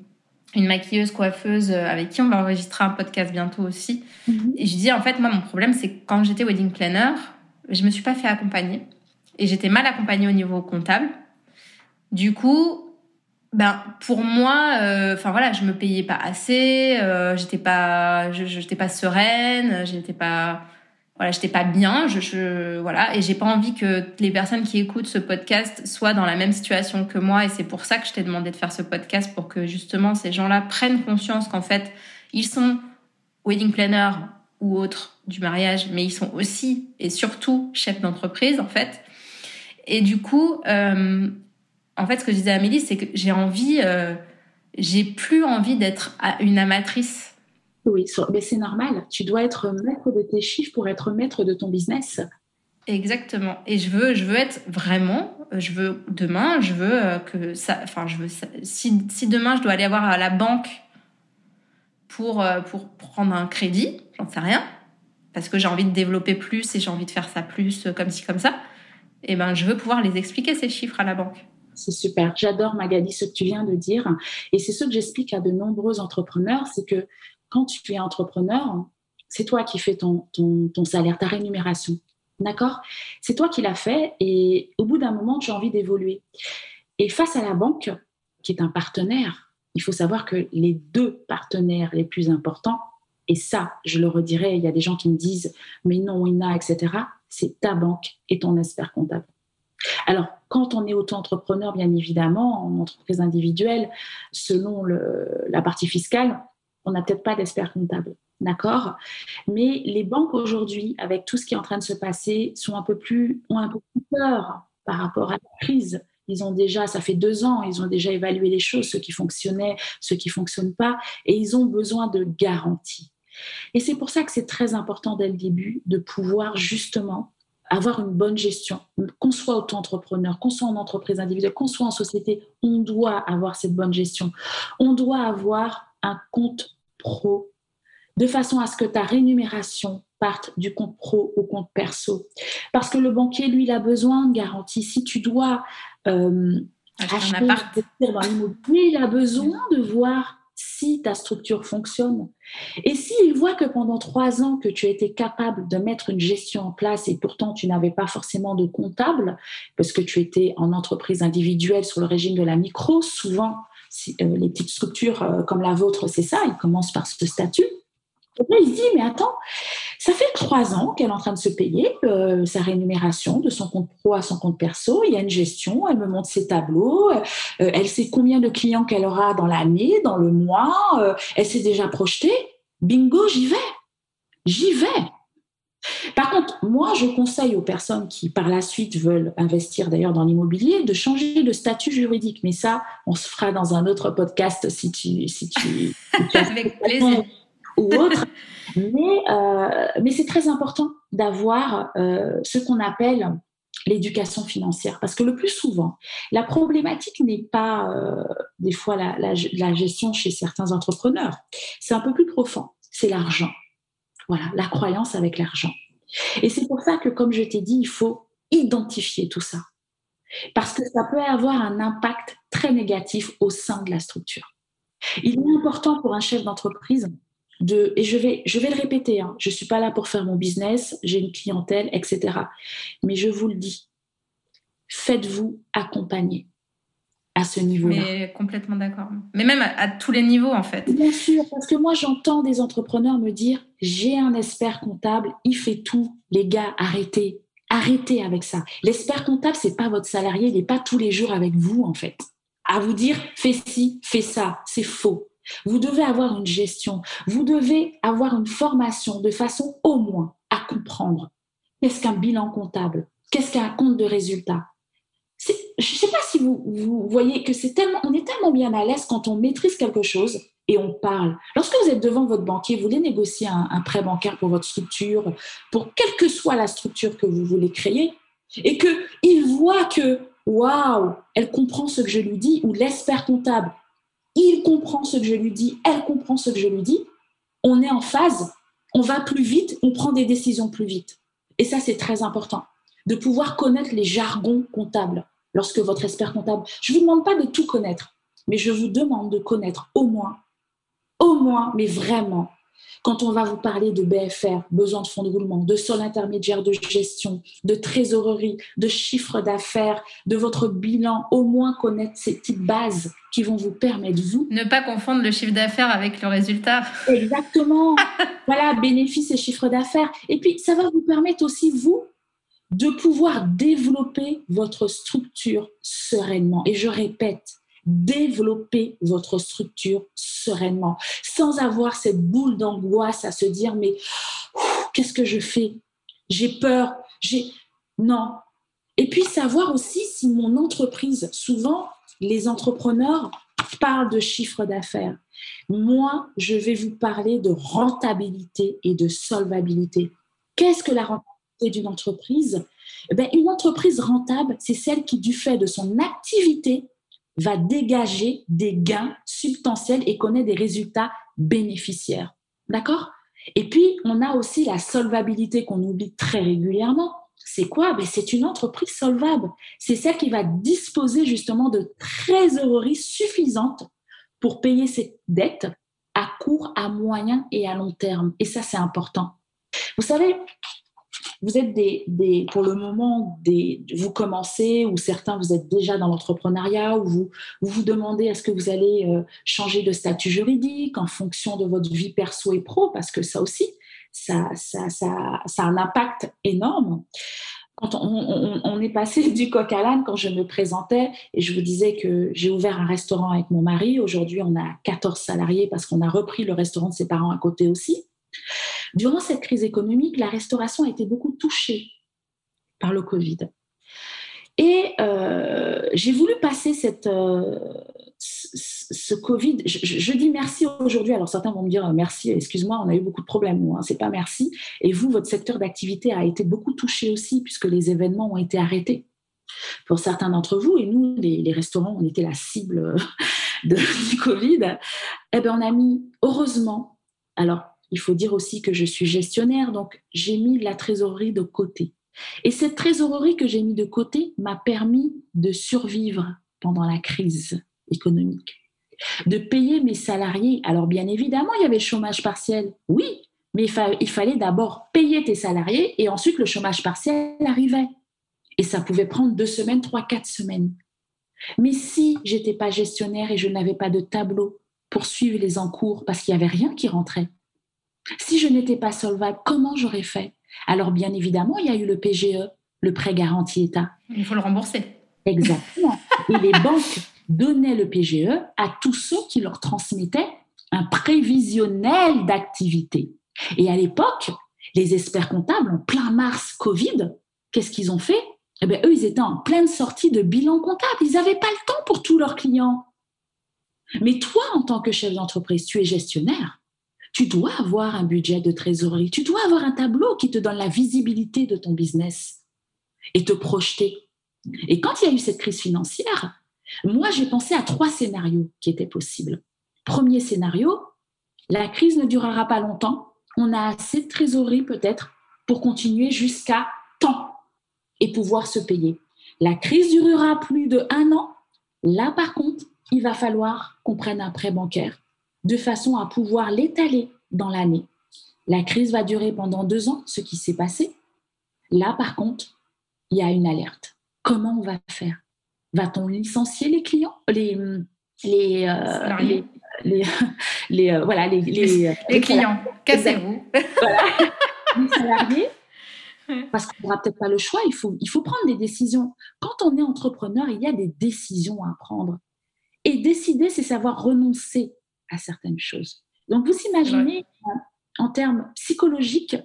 une maquilleuse, coiffeuse, euh, avec qui on va enregistrer un podcast bientôt aussi. Mm-hmm. Et je dis, en fait, moi, mon problème, c'est que quand j'étais wedding planner, je me suis pas fait accompagner. Et j'étais mal accompagnée au niveau comptable. Du coup, ben pour moi euh, enfin voilà je me payais pas assez euh, j'étais pas je j'étais pas sereine j'étais pas voilà j'étais pas bien je, je voilà et j'ai pas envie que les personnes qui écoutent ce podcast soient dans la même situation que moi et c'est pour ça que je t'ai demandé de faire ce podcast pour que justement ces gens-là prennent conscience qu'en fait ils sont wedding planner ou autres du mariage mais ils sont aussi et surtout chefs d'entreprise en fait et du coup euh, en fait, ce que je disais à Amélie, c'est que j'ai envie, euh, j'ai plus envie d'être une amatrice. Oui, mais c'est normal. Tu dois être maître de tes chiffres pour être maître de ton business. Exactement. Et je veux, je veux être vraiment, je veux demain, je veux euh, que ça, enfin, je veux, si, si demain je dois aller voir à la banque pour, euh, pour prendre un crédit, j'en sais rien, parce que j'ai envie de développer plus et j'ai envie de faire ça plus comme ci, comme ça, et eh ben, je veux pouvoir les expliquer ces chiffres à la banque. C'est super. J'adore, Magali, ce que tu viens de dire. Et c'est ce que j'explique à de nombreux entrepreneurs, c'est que quand tu es entrepreneur, c'est toi qui fais ton, salaire, ta rémunération. D'accord? C'est toi qui l'as fait et au bout d'un moment, tu as envie d'évoluer. Et face à la banque, qui est un partenaire, il faut savoir que les deux partenaires les plus importants, et ça, je le redirai, il y a des gens qui me disent, mais non, Ina, etc., c'est ta banque et ton expert comptable. Alors, quand on est auto-entrepreneur, bien évidemment, en entreprise individuelle, selon la partie fiscale, on n'a peut-être pas d'expert comptable. D'accord? Mais les banques aujourd'hui, avec tout ce qui est en train de se passer, sont un peu plus, ont un peu plus peur par rapport à la crise. Ils ont déjà, ça fait deux ans, ils ont déjà évalué les choses, ce qui fonctionnait, ce qui ne fonctionne pas, et ils ont besoin de garanties. Et c'est pour ça que c'est très important dès le début de pouvoir justement avoir une bonne gestion. Qu'on soit auto-entrepreneur, qu'on soit en entreprise individuelle, qu'on soit en société, on doit avoir cette bonne gestion. On doit avoir un compte pro de façon à ce que ta rémunération parte du compte pro au compte perso. Parce que le banquier, lui, il a besoin de garantie. Si tu dois euh, acheter un appart. dans l'immobilier, il a besoin de voir si ta structure fonctionne. Et s'il voit que pendant trois ans que tu été capable de mettre une gestion en place et pourtant tu n'avais pas forcément de comptable, parce que tu étais en entreprise individuelle sur le régime de la micro, souvent les petites structures euh, comme la vôtre, c'est ça, ils commencent par ce statut. Et là, il se dit, mais attends, ça fait trois ans qu'elle est en train de se payer euh, sa rémunération de son compte pro à son compte perso. Il y a une gestion, elle me montre ses tableaux, euh, elle sait combien de clients qu'elle aura dans l'année, dans le mois, euh, elle s'est déjà projetée. Bingo, j'y vais. J'y vais. Par contre, moi, je conseille aux personnes qui, par la suite, veulent investir d'ailleurs dans l'immobilier, de changer de statut juridique. Mais ça, on se fera dans un autre podcast si tu... Si tu, Avec plaisir ou autre. mais euh, mais c'est très important d'avoir euh, ce qu'on appelle l'éducation financière. Parce que le plus souvent, la problématique n'est pas euh, des fois la, la, la, gestion chez certains entrepreneurs. C'est un peu plus profond. C'est l'argent. Voilà, la croyance avec l'argent. Et c'est pour ça que, comme je t'ai dit, il faut identifier tout ça. Parce que ça peut avoir un impact très négatif au sein de la structure. Il est important pour un chef d'entreprise et je vais, je vais le répéter, hein, je ne suis pas là pour faire mon business, j'ai une clientèle, etc. Mais je vous le dis, faites-vous accompagner. À ce niveau-là. Mais complètement d'accord. Mais même à, tous les niveaux, en fait. Bien sûr, parce que moi, j'entends des entrepreneurs me dire j'ai un expert comptable, il fait tout. Les gars, arrêtez. Arrêtez avec ça. L'expert comptable, c'est pas votre salarié, il n'est pas tous les jours avec vous, en fait. À vous dire fais ci, fais ça, c'est faux. Vous devez avoir une gestion. Vous devez avoir une formation de façon au moins à comprendre qu'est-ce qu'un bilan comptable, qu'est-ce qu'un compte de résultat, je ne sais pas si vous, voyez que c'est tellement, on est tellement bien à l'aise quand on maîtrise quelque chose et on parle. Lorsque vous êtes devant votre banquier, vous voulez négocier un, prêt bancaire pour votre structure, pour quelle que soit la structure que vous voulez créer, et qu'il voit que, waouh, elle comprend ce que je lui dis, ou l'expert comptable, il comprend ce que je lui dis, elle comprend ce que je lui dis, on est en phase, on va plus vite, on prend des décisions plus vite. Et ça, c'est très important, de pouvoir connaître les jargons comptables lorsque votre expert comptable, je ne vous demande pas de tout connaître, mais je vous demande de connaître au moins, au moins, mais vraiment, quand on va vous parler de BFR, besoin de fonds de roulement, de sol intermédiaire de gestion, de trésorerie, de chiffre d'affaires, de votre bilan, au moins connaître ces petites bases qui vont vous permettre, vous... Ne pas confondre le chiffre d'affaires avec le résultat. Exactement. voilà, bénéfice et chiffre d'affaires. Et puis, ça va vous permettre aussi, vous, de pouvoir développer votre structure sereinement. Et je répète, développer votre structure sereinement, sans avoir cette boule d'angoisse à se dire, mais qu'est-ce que je fais? J'ai peur, j'ai... Non. Et puis savoir aussi si mon entreprise, souvent, les entrepreneurs parlent de chiffre d'affaires. Moi, je vais vous parler de rentabilité et de solvabilité. Qu'est-ce que la rentabilité d'une entreprise, eh bien, une entreprise rentable, c'est celle qui, du fait de son activité, va dégager des gains substantiels et connaît des résultats bénéficiaires. D'accord? Et puis, on a aussi la solvabilité qu'on oublie très régulièrement. C'est quoi? Ben, C'est une entreprise solvable. C'est celle qui va disposer justement de trésorerie suffisante pour payer ses dettes à court, à moyen et à long terme. Et ça, c'est important. Vous savez, vous êtes des, pour le moment, des, vous commencez, ou certains, vous êtes déjà dans l'entrepreneuriat, ou vous, vous demandez est-ce que vous allez euh, changer de statut juridique en fonction de votre vie perso et pro, parce que ça aussi, ça, ça, ça, ça a un impact énorme. Quand on, est passé du coq à l'âne, quand je me présentais et je vous disais que j'ai ouvert un restaurant avec mon mari, aujourd'hui on a 14 salariés parce qu'on a repris le restaurant de ses parents à côté aussi. Durant cette crise économique, la restauration a été beaucoup touchée par le Covid. Et euh, j'ai voulu passer cette, euh, ce Covid. Je, dis merci aujourd'hui. Alors certains vont me dire merci, excuse-moi, on a eu beaucoup de problèmes, nous. Hein, c'est pas merci. Et vous, votre secteur d'activité a été beaucoup touché aussi puisque les événements ont été arrêtés pour certains d'entre vous. Et nous, les, restaurants, on était la cible de, du Covid. Eh bien, on a mis, heureusement, alors il faut dire aussi que je suis gestionnaire, donc j'ai mis la trésorerie de côté. Et cette trésorerie que j'ai mis de côté m'a permis de survivre pendant la crise économique, de payer mes salariés. Alors bien évidemment, il y avait le chômage partiel, oui, mais il, fallait d'abord payer tes salariés et ensuite le chômage partiel arrivait. Et ça pouvait prendre deux semaines, trois, quatre semaines. Mais si j'étais pas gestionnaire et je n'avais pas de tableau pour suivre les encours parce qu'il n'y avait rien qui rentrait, si je n'étais pas solvable, comment j'aurais fait? Alors, bien évidemment, il y a eu le PGE, le prêt garanti État. Il faut le rembourser. Exactement. Et les banques donnaient le PGE à tous ceux qui leur transmettaient un prévisionnel d'activité. Et à l'époque, les experts comptables, en plein mars Covid, qu'est-ce qu'ils ont fait? Eh bien, eux, ils étaient en pleine sortie de bilan comptable. Ils n'avaient pas le temps pour tous leurs clients. Mais toi, en tant que chef d'entreprise, tu es gestionnaire tu dois avoir un budget de trésorerie, tu dois avoir un tableau qui te donne la visibilité de ton business et te projeter. Et quand il y a eu cette crise financière, moi, j'ai pensé à trois scénarios qui étaient possibles. Premier scénario, la crise ne durera pas longtemps, on a assez de trésorerie peut-être pour continuer jusqu'à temps et pouvoir se payer. La crise durera plus de un an. Là, par contre, il va falloir qu'on prenne un prêt bancaire de façon à pouvoir l'étaler dans l'année. La crise va durer pendant deux ans, ce qui s'est passé. Là, par contre, il y a une alerte. Comment on va faire? Va-t-on licencier les clients, les, les, euh, les, les, les, euh, voilà, les, les, les clients Cassez-vous. Voilà. les salariés. Parce qu'on n'aura peut-être pas le choix, il faut, il faut prendre des décisions. Quand on est entrepreneur, il y a des décisions à prendre. Et décider, c'est savoir renoncer à certaines choses. Donc, vous imaginez en termes psychologiques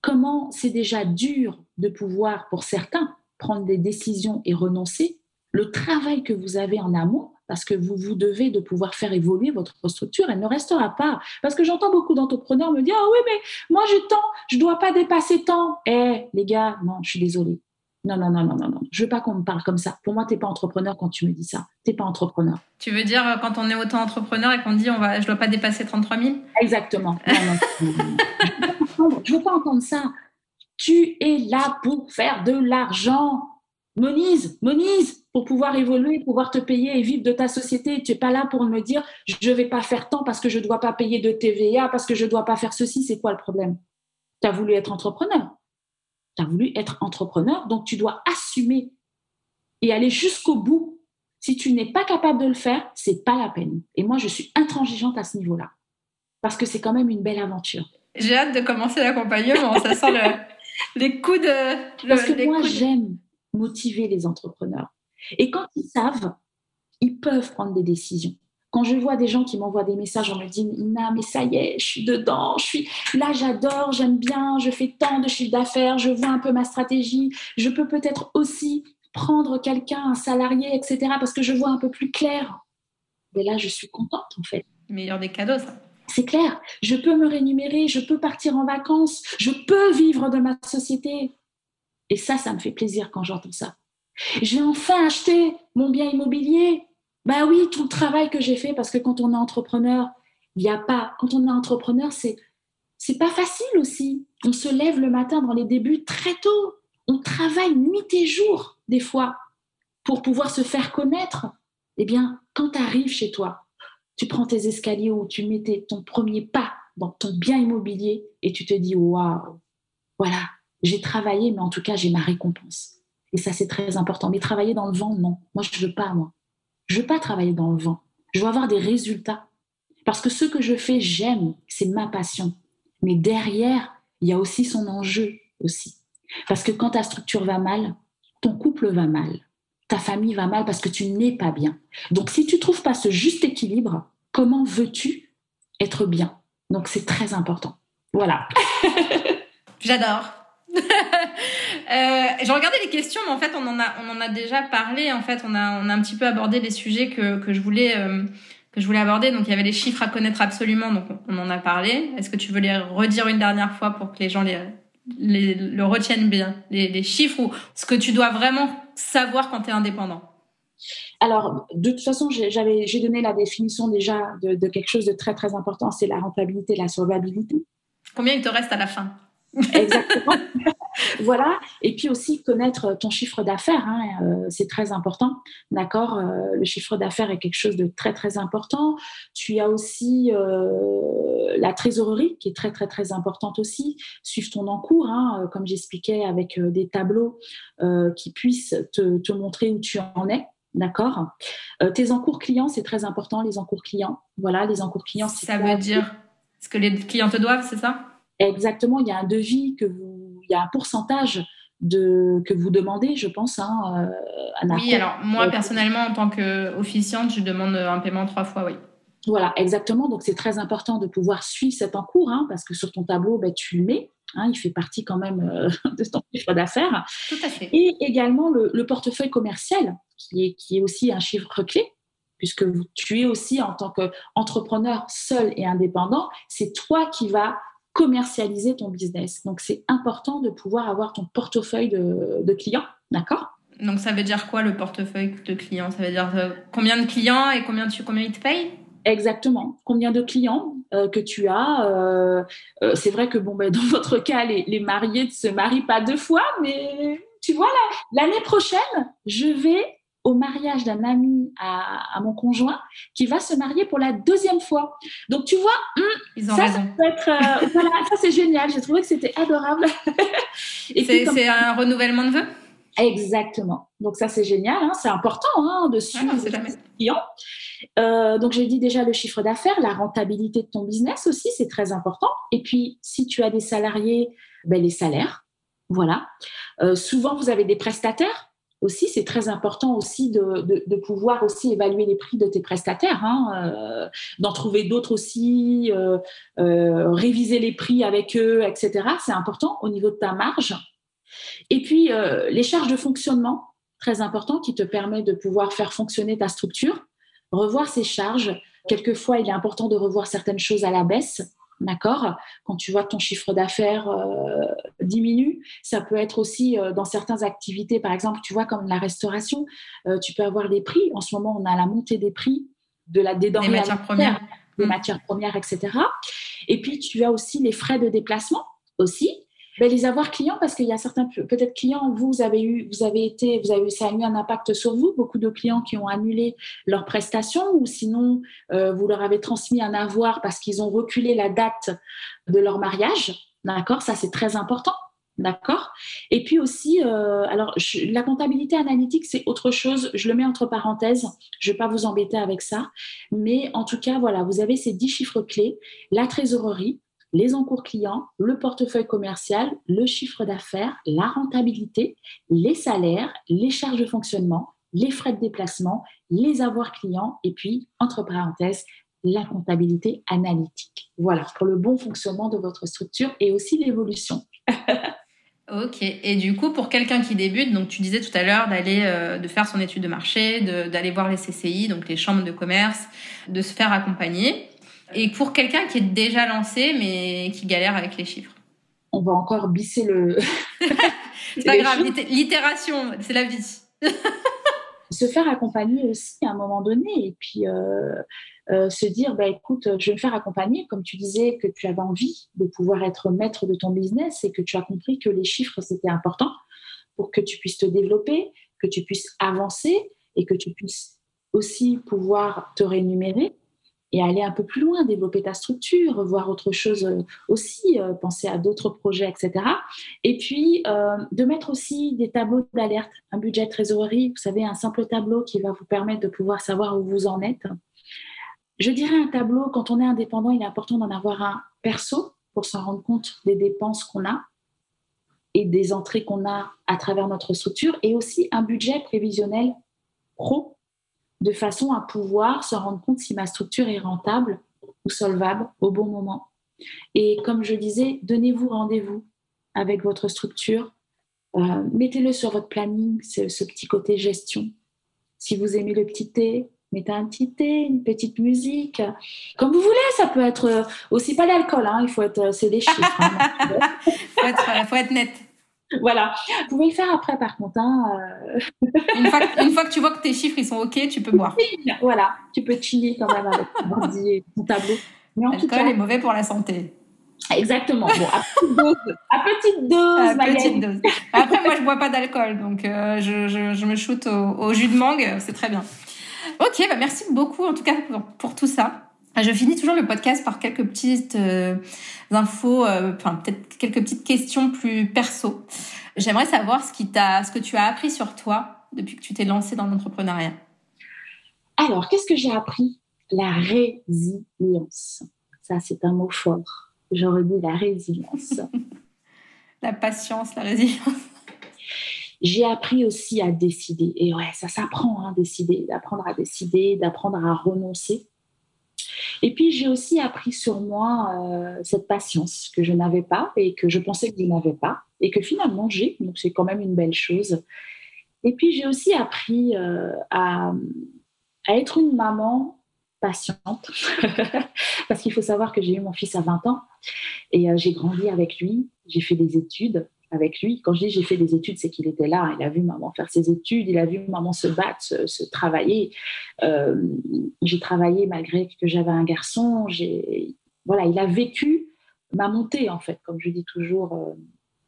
comment c'est déjà dur de pouvoir, pour certains, prendre des décisions et renoncer, le travail que vous avez en amont, parce que vous vous devez de pouvoir faire évoluer votre structure, elle ne restera pas. Parce que j'entends beaucoup d'entrepreneurs me dire, ah oui, mais moi j'ai tant, je ne dois pas dépasser tant. Eh, les gars, non, je suis désolée. Non, non, non, non, non, non. Je veux pas qu'on me parle comme ça. Pour moi, tu n'es pas entrepreneur quand tu me dis ça. Tu n'es pas entrepreneur. Tu veux dire euh, quand on est autant entrepreneur et qu'on dit on va, je dois pas dépasser 33 000 Exactement. je ne veux pas entendre ça. Tu es là pour faire de l'argent. Monise, monise, pour pouvoir évoluer, pouvoir te payer et vivre de ta société. Tu n'es pas là pour me dire je ne vais pas faire tant parce que je ne dois pas payer de TVA, parce que je ne dois pas faire ceci. C'est quoi le problème? Tu as voulu être entrepreneur tu as voulu être entrepreneur, donc tu dois assumer et aller jusqu'au bout. Si tu n'es pas capable de le faire, c'est pas la peine. Et moi, je suis intransigeante à ce niveau-là, parce que c'est quand même une belle aventure. J'ai hâte de commencer l'accompagnement. Ça sent les coups de. parce que moi, j'aime motiver les entrepreneurs. Et quand ils savent, ils peuvent prendre des décisions. Quand je vois des gens qui m'envoient des messages, on me dit Ina, mais ça y est, je suis dedans, je suis là, j'adore, j'aime bien, je fais tant de chiffre d'affaires, je vois un peu ma stratégie, je peux peut-être aussi prendre quelqu'un, un salarié, etc., parce que je vois un peu plus clair. Mais là, je suis contente, en fait. Meilleur des cadeaux, ça. C'est clair. Je peux me rémunérer, je peux partir en vacances, je peux vivre de ma société. Et ça, ça me fait plaisir quand j'entends ça. J'ai enfin acheté mon bien immobilier. Bah oui, tout le travail que j'ai fait, parce que quand on est entrepreneur, il n'y a pas. Quand on est entrepreneur, c'est c'est pas facile aussi. On se lève le matin dans les débuts très tôt. On travaille nuit et jour, des fois, pour pouvoir se faire connaître. Eh bien, quand tu arrives chez toi, tu prends tes escaliers ou tu mets ton premier pas dans ton bien immobilier et tu te dis waouh, voilà, j'ai travaillé, mais en tout cas, j'ai ma récompense. Et ça, c'est très important. Mais travailler dans le vent, non. Moi, je ne veux pas, moi. Je veux pas travailler dans le vent. Je veux avoir des résultats. Parce que ce que je fais, j'aime, c'est ma passion. Mais derrière, il y a aussi son enjeu aussi. Parce que quand ta structure va mal, ton couple va mal, ta famille va mal parce que tu n'es pas bien. Donc si tu trouves pas ce juste équilibre, comment veux-tu être bien? Donc c'est très important. Voilà. J'adore. Euh, j'ai regardé les questions, mais en fait, on en a, on en a déjà parlé. En fait, on a, on a un petit peu abordé les sujets que, que je voulais, euh, que je voulais aborder. Donc, il y avait les chiffres à connaître absolument. Donc, on en a parlé. Est-ce que tu veux les redire une dernière fois pour que les gens les, les le retiennent bien, les, les chiffres ou ce que tu dois vraiment savoir quand tu es indépendant? Alors, de toute façon, j'ai donné la définition déjà de, de, quelque chose de très très important, c'est la rentabilité, la solvabilité. Combien il te reste à la fin? Exactement. voilà. Et puis aussi connaître ton chiffre d'affaires, hein, euh, c'est très important. D'accord euh, Le chiffre d'affaires est quelque chose de très très important. Tu as aussi euh, la trésorerie qui est très très très importante aussi. Suivre ton encours, hein, comme j'expliquais, avec des tableaux qui puissent te, te, montrer où tu en es. D'accord Tes encours clients, c'est très important, les encours clients. Voilà, les encours clients. Ça veut dire ce que les clients te doivent, c'est ça? Exactement, il y a un devis que vous, il y a un pourcentage de, que vous demandez, je pense, hein, euh, Oui, alors moi personnellement, en tant qu'officiante, je demande un paiement trois fois, oui. Voilà, exactement. Donc c'est très important de pouvoir suivre cet encours, hein, parce que sur ton tableau, ben, tu le mets. Hein, il fait partie quand même euh, de ton chiffre d'affaires. Tout à fait. Et également le, le, portefeuille commercial, qui est, qui est aussi un chiffre clé, puisque tu es aussi en tant qu'entrepreneur seul et indépendant, c'est toi qui vas commercialiser ton business. Donc, c'est important de pouvoir avoir ton portefeuille de, clients, d'accord? Donc, ça veut dire quoi le portefeuille de clients? Ça veut dire euh, combien de clients et combien, tu, combien ils te payent? Exactement. Combien de clients euh, que tu as euh, C'est vrai que bon, ben, dans votre cas, les, les mariés ne se marient pas deux fois, mais tu vois, l'année prochaine, je vais au mariage d'un ami à, mon conjoint qui va se marier pour la deuxième fois. Donc tu vois, ça, ça, peut être, euh, voilà, ça c'est génial. J'ai trouvé que c'était adorable. c'est un renouvellement de vœux? Exactement. Donc ça, c'est génial. Hein. C'est important hein, de suivre ah, les clients. Euh, donc j'ai dit déjà le chiffre d'affaires, la rentabilité de ton business aussi, c'est très important. Et puis, si tu as des salariés, ben, les salaires. Voilà. Euh, souvent, vous avez des prestataires aussi, c'est très important aussi de, pouvoir aussi évaluer les prix de tes prestataires, hein, euh, d'en trouver d'autres aussi, réviser les prix avec eux, etc. C'est important au niveau de ta marge. Et puis, euh, les charges de fonctionnement, très important, qui te permet de pouvoir faire fonctionner ta structure, revoir ces charges. Quelquefois, il est important de revoir certaines choses à la baisse. D'accord? Quand tu vois que ton chiffre d'affaires euh, diminue, ça peut être aussi euh, dans certaines activités, par exemple, tu vois, comme la restauration, tu peux avoir des prix. En ce moment, on a la montée des prix de la, des matières premières. Des mmh. matières premières, etc. Et puis, tu as aussi les frais de déplacement aussi ben, les avoir clients parce qu'il y a certains peut-être clients vous avez eu vous avez été vous avez ça a eu un impact sur vous beaucoup de clients qui ont annulé leurs prestations ou sinon euh, vous leur avez transmis un avoir parce qu'ils ont reculé la date de leur mariage d'accord ça c'est très important D'accord Et puis aussi, euh, alors la comptabilité analytique, c'est autre chose. Je le mets entre parenthèses. Je ne vais pas vous embêter avec ça. Mais en tout cas, voilà, vous avez ces dix chiffres clés. La trésorerie, les encours clients, le portefeuille commercial, le chiffre d'affaires, la rentabilité, les salaires, les charges de fonctionnement, les frais de déplacement, les avoirs clients et puis, entre parenthèses, la comptabilité analytique. Voilà, pour le bon fonctionnement de votre structure et aussi l'évolution. Ok. Et du coup, pour quelqu'un qui débute, donc tu disais tout à l'heure d'aller euh, de faire son étude de marché, d'aller voir les CCI, donc les chambres de commerce, de se faire accompagner. Et pour quelqu'un qui est déjà lancé, mais qui galère avec les chiffres On va encore bisser le. c'est pas grave, l'itération, c'est la vie. se faire accompagner aussi à un moment donné et puis euh, euh, se dire bah, écoute, je vais me faire accompagner, comme tu disais que tu avais envie de pouvoir être maître de ton business et que tu as compris que les chiffres c'était important pour que tu puisses te développer, que tu puisses avancer et que tu puisses aussi pouvoir te rémunérer et aller un peu plus loin, développer ta structure, voir autre chose euh, aussi, euh, penser à d'autres projets, etc. Et puis, euh, de mettre aussi des tableaux d'alerte, un budget de trésorerie, vous savez, un simple tableau qui va vous permettre de pouvoir savoir où vous en êtes. Je dirais un tableau, quand on est indépendant, il est important d'en avoir un perso pour s'en rendre compte des dépenses qu'on a et des entrées qu'on a à travers notre structure, et aussi un budget prévisionnel pro de façon à pouvoir se rendre compte si ma structure est rentable ou solvable au bon moment. Et comme je disais, donnez-vous rendez-vous avec votre structure. Euh, mettez-le sur votre planning, c'est ce petit côté gestion. Si vous aimez le petit thé, mettez un petit thé, une petite musique. Comme vous voulez, ça peut être aussi pas l'alcool, hein, il faut être, c'est des chiffres. Il hein. faut être net. Voilà. Vous pouvez le faire après, par contre. Hein, euh. une, fois que, tu vois que tes chiffres ils sont OK, tu peux boire. Voilà, tu peux chiller quand même avec ton tableau. Mais en tout cas, est mauvais pour la santé. Exactement. Bon, à petite dose. À petite dose, petite dose. Après, moi, je bois pas d'alcool, donc euh, je, me shoote au, jus de mangue, c'est très bien. Ok, bah merci beaucoup en tout cas pour tout ça. Je finis toujours le podcast par quelques petites euh, infos, euh, enfin peut-être quelques petites questions plus perso. J'aimerais savoir ce qui t'a, ce que tu as appris sur toi depuis que tu t'es lancée dans l'entrepreneuriat. Alors, qu'est-ce que j'ai appris? La résilience. Ça, c'est un mot fort. J'aurais dit la résilience. la patience, la résilience. J'ai appris aussi à décider. Et ouais, ça s'apprend, hein, décider, d'apprendre à décider, d'apprendre à renoncer et puis, j'ai aussi appris sur moi euh, cette patience que je n'avais pas et que je pensais que je n'avais pas et que finalement j'ai. Donc, c'est quand même une belle chose. Et puis, j'ai aussi appris euh, à, être une maman patiente. Parce qu'il faut savoir que j'ai eu mon fils à 20 ans et euh, j'ai grandi avec lui. J'ai fait des études avec lui. Quand je dis j'ai fait des études, c'est qu'il était là. Il a vu maman faire ses études, il a vu maman se battre, se, travailler. Euh, j'ai travaillé malgré que j'avais un garçon. Voilà, il a vécu ma montée en fait, comme je dis toujours. Euh,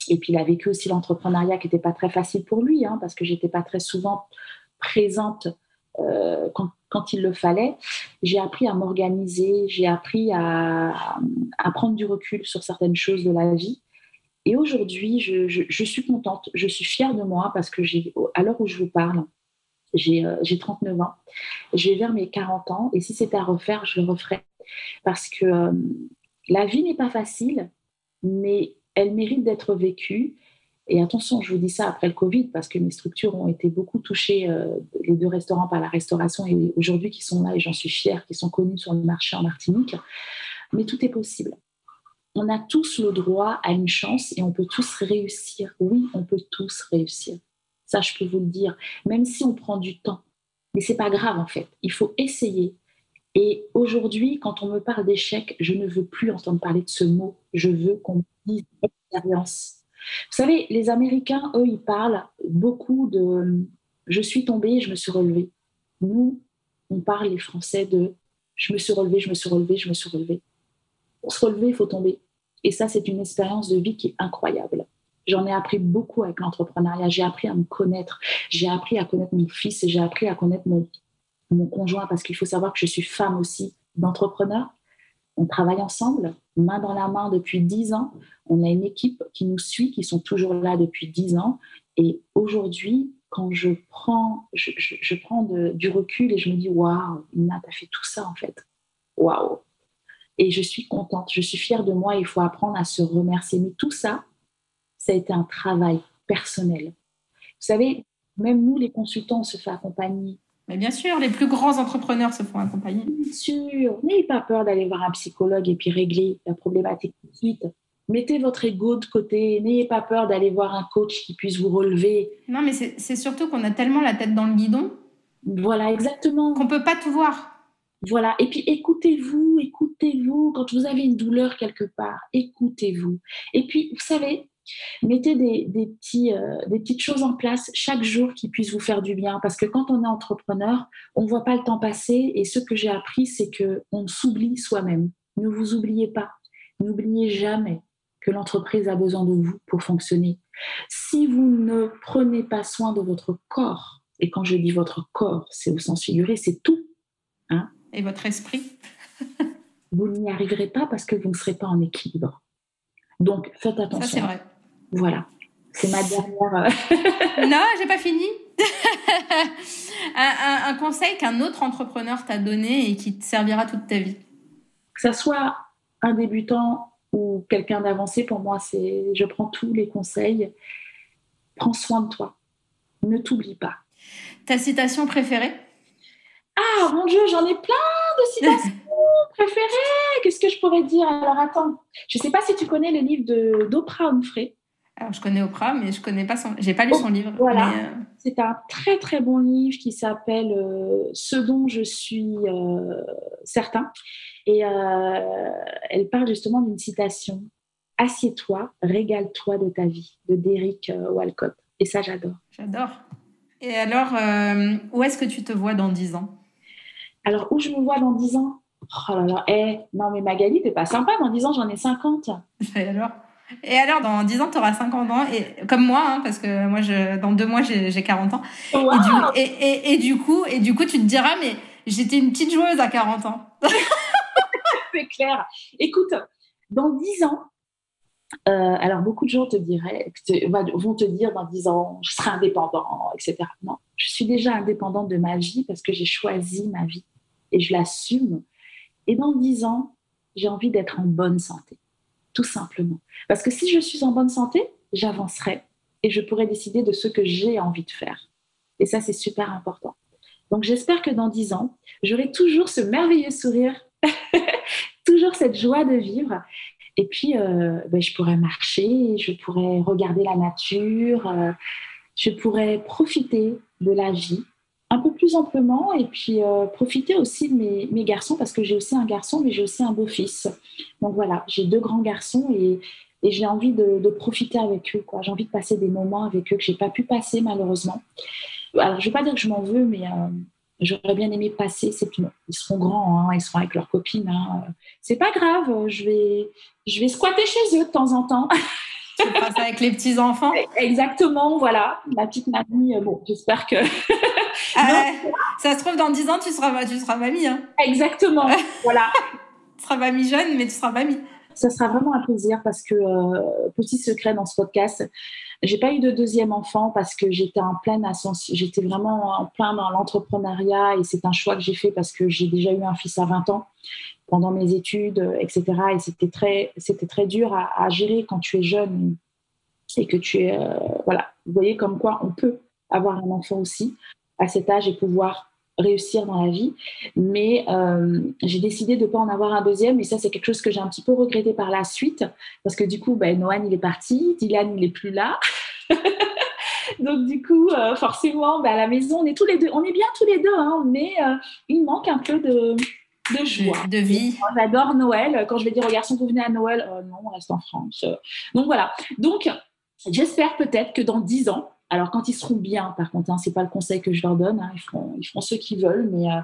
et puis il a vécu aussi l'entrepreneuriat qui n'était pas très facile pour lui, hein, parce que j'étais pas très souvent présente euh, quand, il le fallait. J'ai appris à m'organiser, j'ai appris à prendre du recul sur certaines choses de la vie Et aujourd'hui, je, suis contente, je suis fière de moi parce que j'ai, à l'heure où je vous parle, j'ai 39 ans, je vais vers mes 40 ans et si c'était à refaire, je le referais parce que la vie n'est pas facile, mais elle mérite d'être vécue. Et attention, je vous dis ça après le Covid, parce que mes structures ont été beaucoup touchées, euh, les deux restaurants par la restauration, et aujourd'hui qui sont là, et j'en suis fière, qui sont connus sur le marché en Martinique. Mais tout est possible. On a tous le droit à une chance et on peut tous réussir. Oui, on peut tous réussir. Ça, je peux vous le dire, même si on prend du temps. Mais c'est pas grave en fait. Il faut essayer. Et aujourd'hui, quand on me parle d'échec, je ne veux plus entendre parler de ce mot. Je veux qu'on me dise expérience vous savez, les Américains, eux, ils parlent beaucoup de je suis tombé, je me suis relevé. Nous, on parle, les Français, de je me suis relevé, je me suis relevé, je me suis relevé. Pour se relever, il faut tomber. Et ça, c'est une expérience de vie qui est incroyable. J'en ai appris beaucoup avec l'entrepreneuriat. J'ai appris à me connaître. J'ai appris à connaître mon fils et j'ai appris à connaître mon, mon conjoint parce qu'il faut savoir que je suis femme aussi d'entrepreneur. On travaille ensemble, main dans la main depuis dix ans. On a une équipe qui nous suit, qui sont toujours là depuis dix ans. Et aujourd'hui, quand je prends, je, prends du recul et je me dis, waouh, Ina, t'as fait tout ça en fait. Waouh. Et je suis contente, je suis fière de moi. Il faut apprendre à se remercier. Mais tout ça, ça a été un travail personnel. Vous savez, même nous, les consultants, on se fait accompagner mais bien sûr, les plus grands entrepreneurs se font accompagner. Bien sûr, n'ayez pas peur d'aller voir un psychologue et puis régler la problématique tout de suite. Mettez votre ego de côté, n'ayez pas peur d'aller voir un coach qui puisse vous relever. Non, mais c'est surtout qu'on a tellement la tête dans le guidon. Voilà, exactement. Qu'on peut pas tout voir. Voilà, et puis écoutez-vous, écoutez-vous. Quand vous avez une douleur quelque part, écoutez-vous. Et puis, vous savez, Mettez des, petits, euh, des petites choses en place chaque jour qui puissent vous faire du bien. Parce que quand on est entrepreneur, on ne voit pas le temps passer. Et ce que j'ai appris, c'est qu'on s'oublie soi-même. Ne vous oubliez pas. N'oubliez jamais que l'entreprise a besoin de vous pour fonctionner. Si vous ne prenez pas soin de votre corps, et quand je dis votre corps, c'est au sens figuré, c'est tout. Hein, et votre esprit Vous n'y arriverez pas parce que vous ne serez pas en équilibre. Donc, faites attention. Ça, c'est vrai. Voilà. C'est ma dernière. Euh, non, j'ai pas fini. un, conseil qu'un autre entrepreneur t'a donné et qui te servira toute ta vie. Que ça soit un débutant ou quelqu'un d'avancé, pour moi, c'est je prends tous les conseils. Prends soin de toi. Ne t'oublie pas. Ta citation préférée? Ah mon Dieu, j'en ai plein de citations préférées. Qu'est-ce que je pourrais dire? Alors attends, je ne sais pas si tu connais le livre d'Oprah Winfrey. Alors, je connais Oprah, mais je connais pas son. J'ai pas lu son livre. Voilà. Euh, C'est un très très bon livre qui s'appelle euh, Ce dont je suis euh, certain. Et elle parle justement d'une citation Assieds-toi, régale-toi de ta vie, de Derek Walcott. Et ça, j'adore. J'adore. Et alors, où est-ce que tu te vois dans 10 ans? Alors, où je me vois dans 10 ans? Oh là là, eh, non mais Magali, t'es pas sympa, dans 10 ans j'en ai 50. Et alors? Et alors, dans 10 ans, tu auras 50 ans, et, comme moi, hein, parce que moi, je, dans deux mois, j'ai 40 ans. Et, du, et, du coup, et du coup, tu te diras, mais j'étais une petite joueuse à 40 ans. C'est clair. Écoute, dans 10 ans, euh, alors beaucoup de gens te diraient, vont te dire dans 10 ans, je serai indépendant, etc. Non, je suis déjà indépendante de ma vie parce que j'ai choisi ma vie et je l'assume. Et dans 10 ans, j'ai envie d'être en bonne santé tout simplement. Parce que si je suis en bonne santé, j'avancerai et je pourrai décider de ce que j'ai envie de faire. Et ça, c'est super important. Donc j'espère que dans dix ans, j'aurai toujours ce merveilleux sourire, toujours cette joie de vivre. Et puis, euh, ben, je pourrais marcher, je pourrais regarder la nature, euh, je pourrais profiter de la vie un peu plus amplement et puis euh, profiter aussi de mes, mes garçons parce que j'ai aussi un garçon mais j'ai aussi un beau-fils. Donc voilà, j'ai deux grands garçons et, et j'ai envie de, de, profiter avec eux. J'ai envie de passer des moments avec eux que j'ai pas pu passer malheureusement. Alors je vais pas dire que je m'en veux mais euh, j'aurais bien aimé passer. C'est ils seront grands, hein, ils seront avec leurs copines. Hein. C'est pas grave, je vais, je vais squatter chez eux de temps en temps. Tu passes avec les petits enfants. Exactement, voilà. Ma petite mamie, euh, bon, j'espère que ah ça se trouve, dans 10 ans, tu seras, tu seras mamie. Hein. Exactement. voilà. tu seras mamie jeune, mais tu seras mamie. ça sera vraiment un plaisir parce que, euh, petit secret dans ce podcast, j'ai pas eu de deuxième enfant parce que j'étais en pleine ascension, j'étais vraiment en plein dans l'entrepreneuriat et c'est un choix que j'ai fait parce que j'ai déjà eu un fils à 20 ans pendant mes études, etc. Et c'était très, c'était très dur à, gérer quand tu es jeune et que tu es, euh, voilà, vous voyez comme quoi on peut avoir un enfant aussi à cet âge et pouvoir réussir dans la vie. Mais euh, j'ai décidé de ne pas en avoir un deuxième. Et ça, c'est quelque chose que j'ai un petit peu regretté par la suite. Parce que du coup, ben, Noan, il est parti. Dylan, il n'est plus là. Donc du coup, euh, forcément, ben, à la maison, on est tous les deux, on est bien tous les deux, hein, mais euh, il manque un peu de, de joie, de, vie. J'adore Noël. Quand je vais dire aux garçons, vous venez à Noël, non, on reste en France. Donc voilà. Donc j'espère peut-être que dans dix ans, alors quand ils seront bien, par contre, hein, c'est pas le conseil que je leur donne, hein, ils, feront, ils ce qu'ils veulent, mais euh,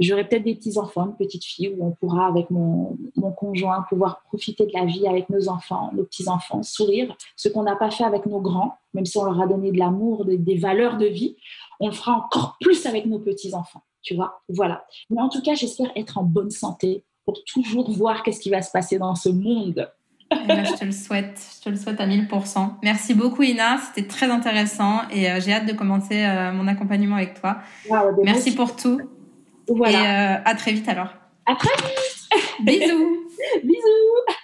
j'aurai peut-être des petits enfants, une petite fille où on pourra avec mon, conjoint pouvoir profiter de la vie avec nos enfants, nos petits enfants, sourire, ce qu'on n'a pas fait avec nos grands, même si on leur a donné de l'amour, des valeurs de vie, on le fera encore plus avec nos petits enfants, tu vois. Voilà. Mais en tout cas, j'espère être en bonne santé pour toujours voir qu'est-ce qui va se passer dans ce monde eh ben, je te le souhaite, je te le souhaite à 1000%. Merci beaucoup Ina, c'était très intéressant et euh, j'ai hâte de commencer euh, mon accompagnement avec toi. Ben merci pour tout. Voilà. Et euh, à très vite alors. À très vite. Bisous. Bisous.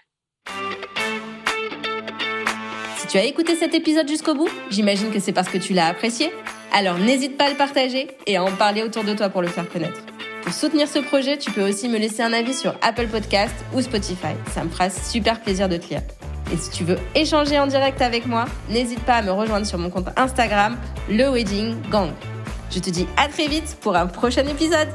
Si tu as écouté cet épisode jusqu'au bout, j'imagine que c'est parce que tu l'as apprécié. Alors n'hésite pas à le partager et à en parler autour de toi pour le faire connaître. Pour soutenir ce projet, tu peux aussi me laisser un avis sur Apple Podcast ou Spotify. Ça me fera super plaisir de te lire. Et si tu veux échanger en direct avec moi, n'hésite pas à me rejoindre sur mon compte Instagram, le Wedding Gang. Je te dis à très vite pour un prochain épisode.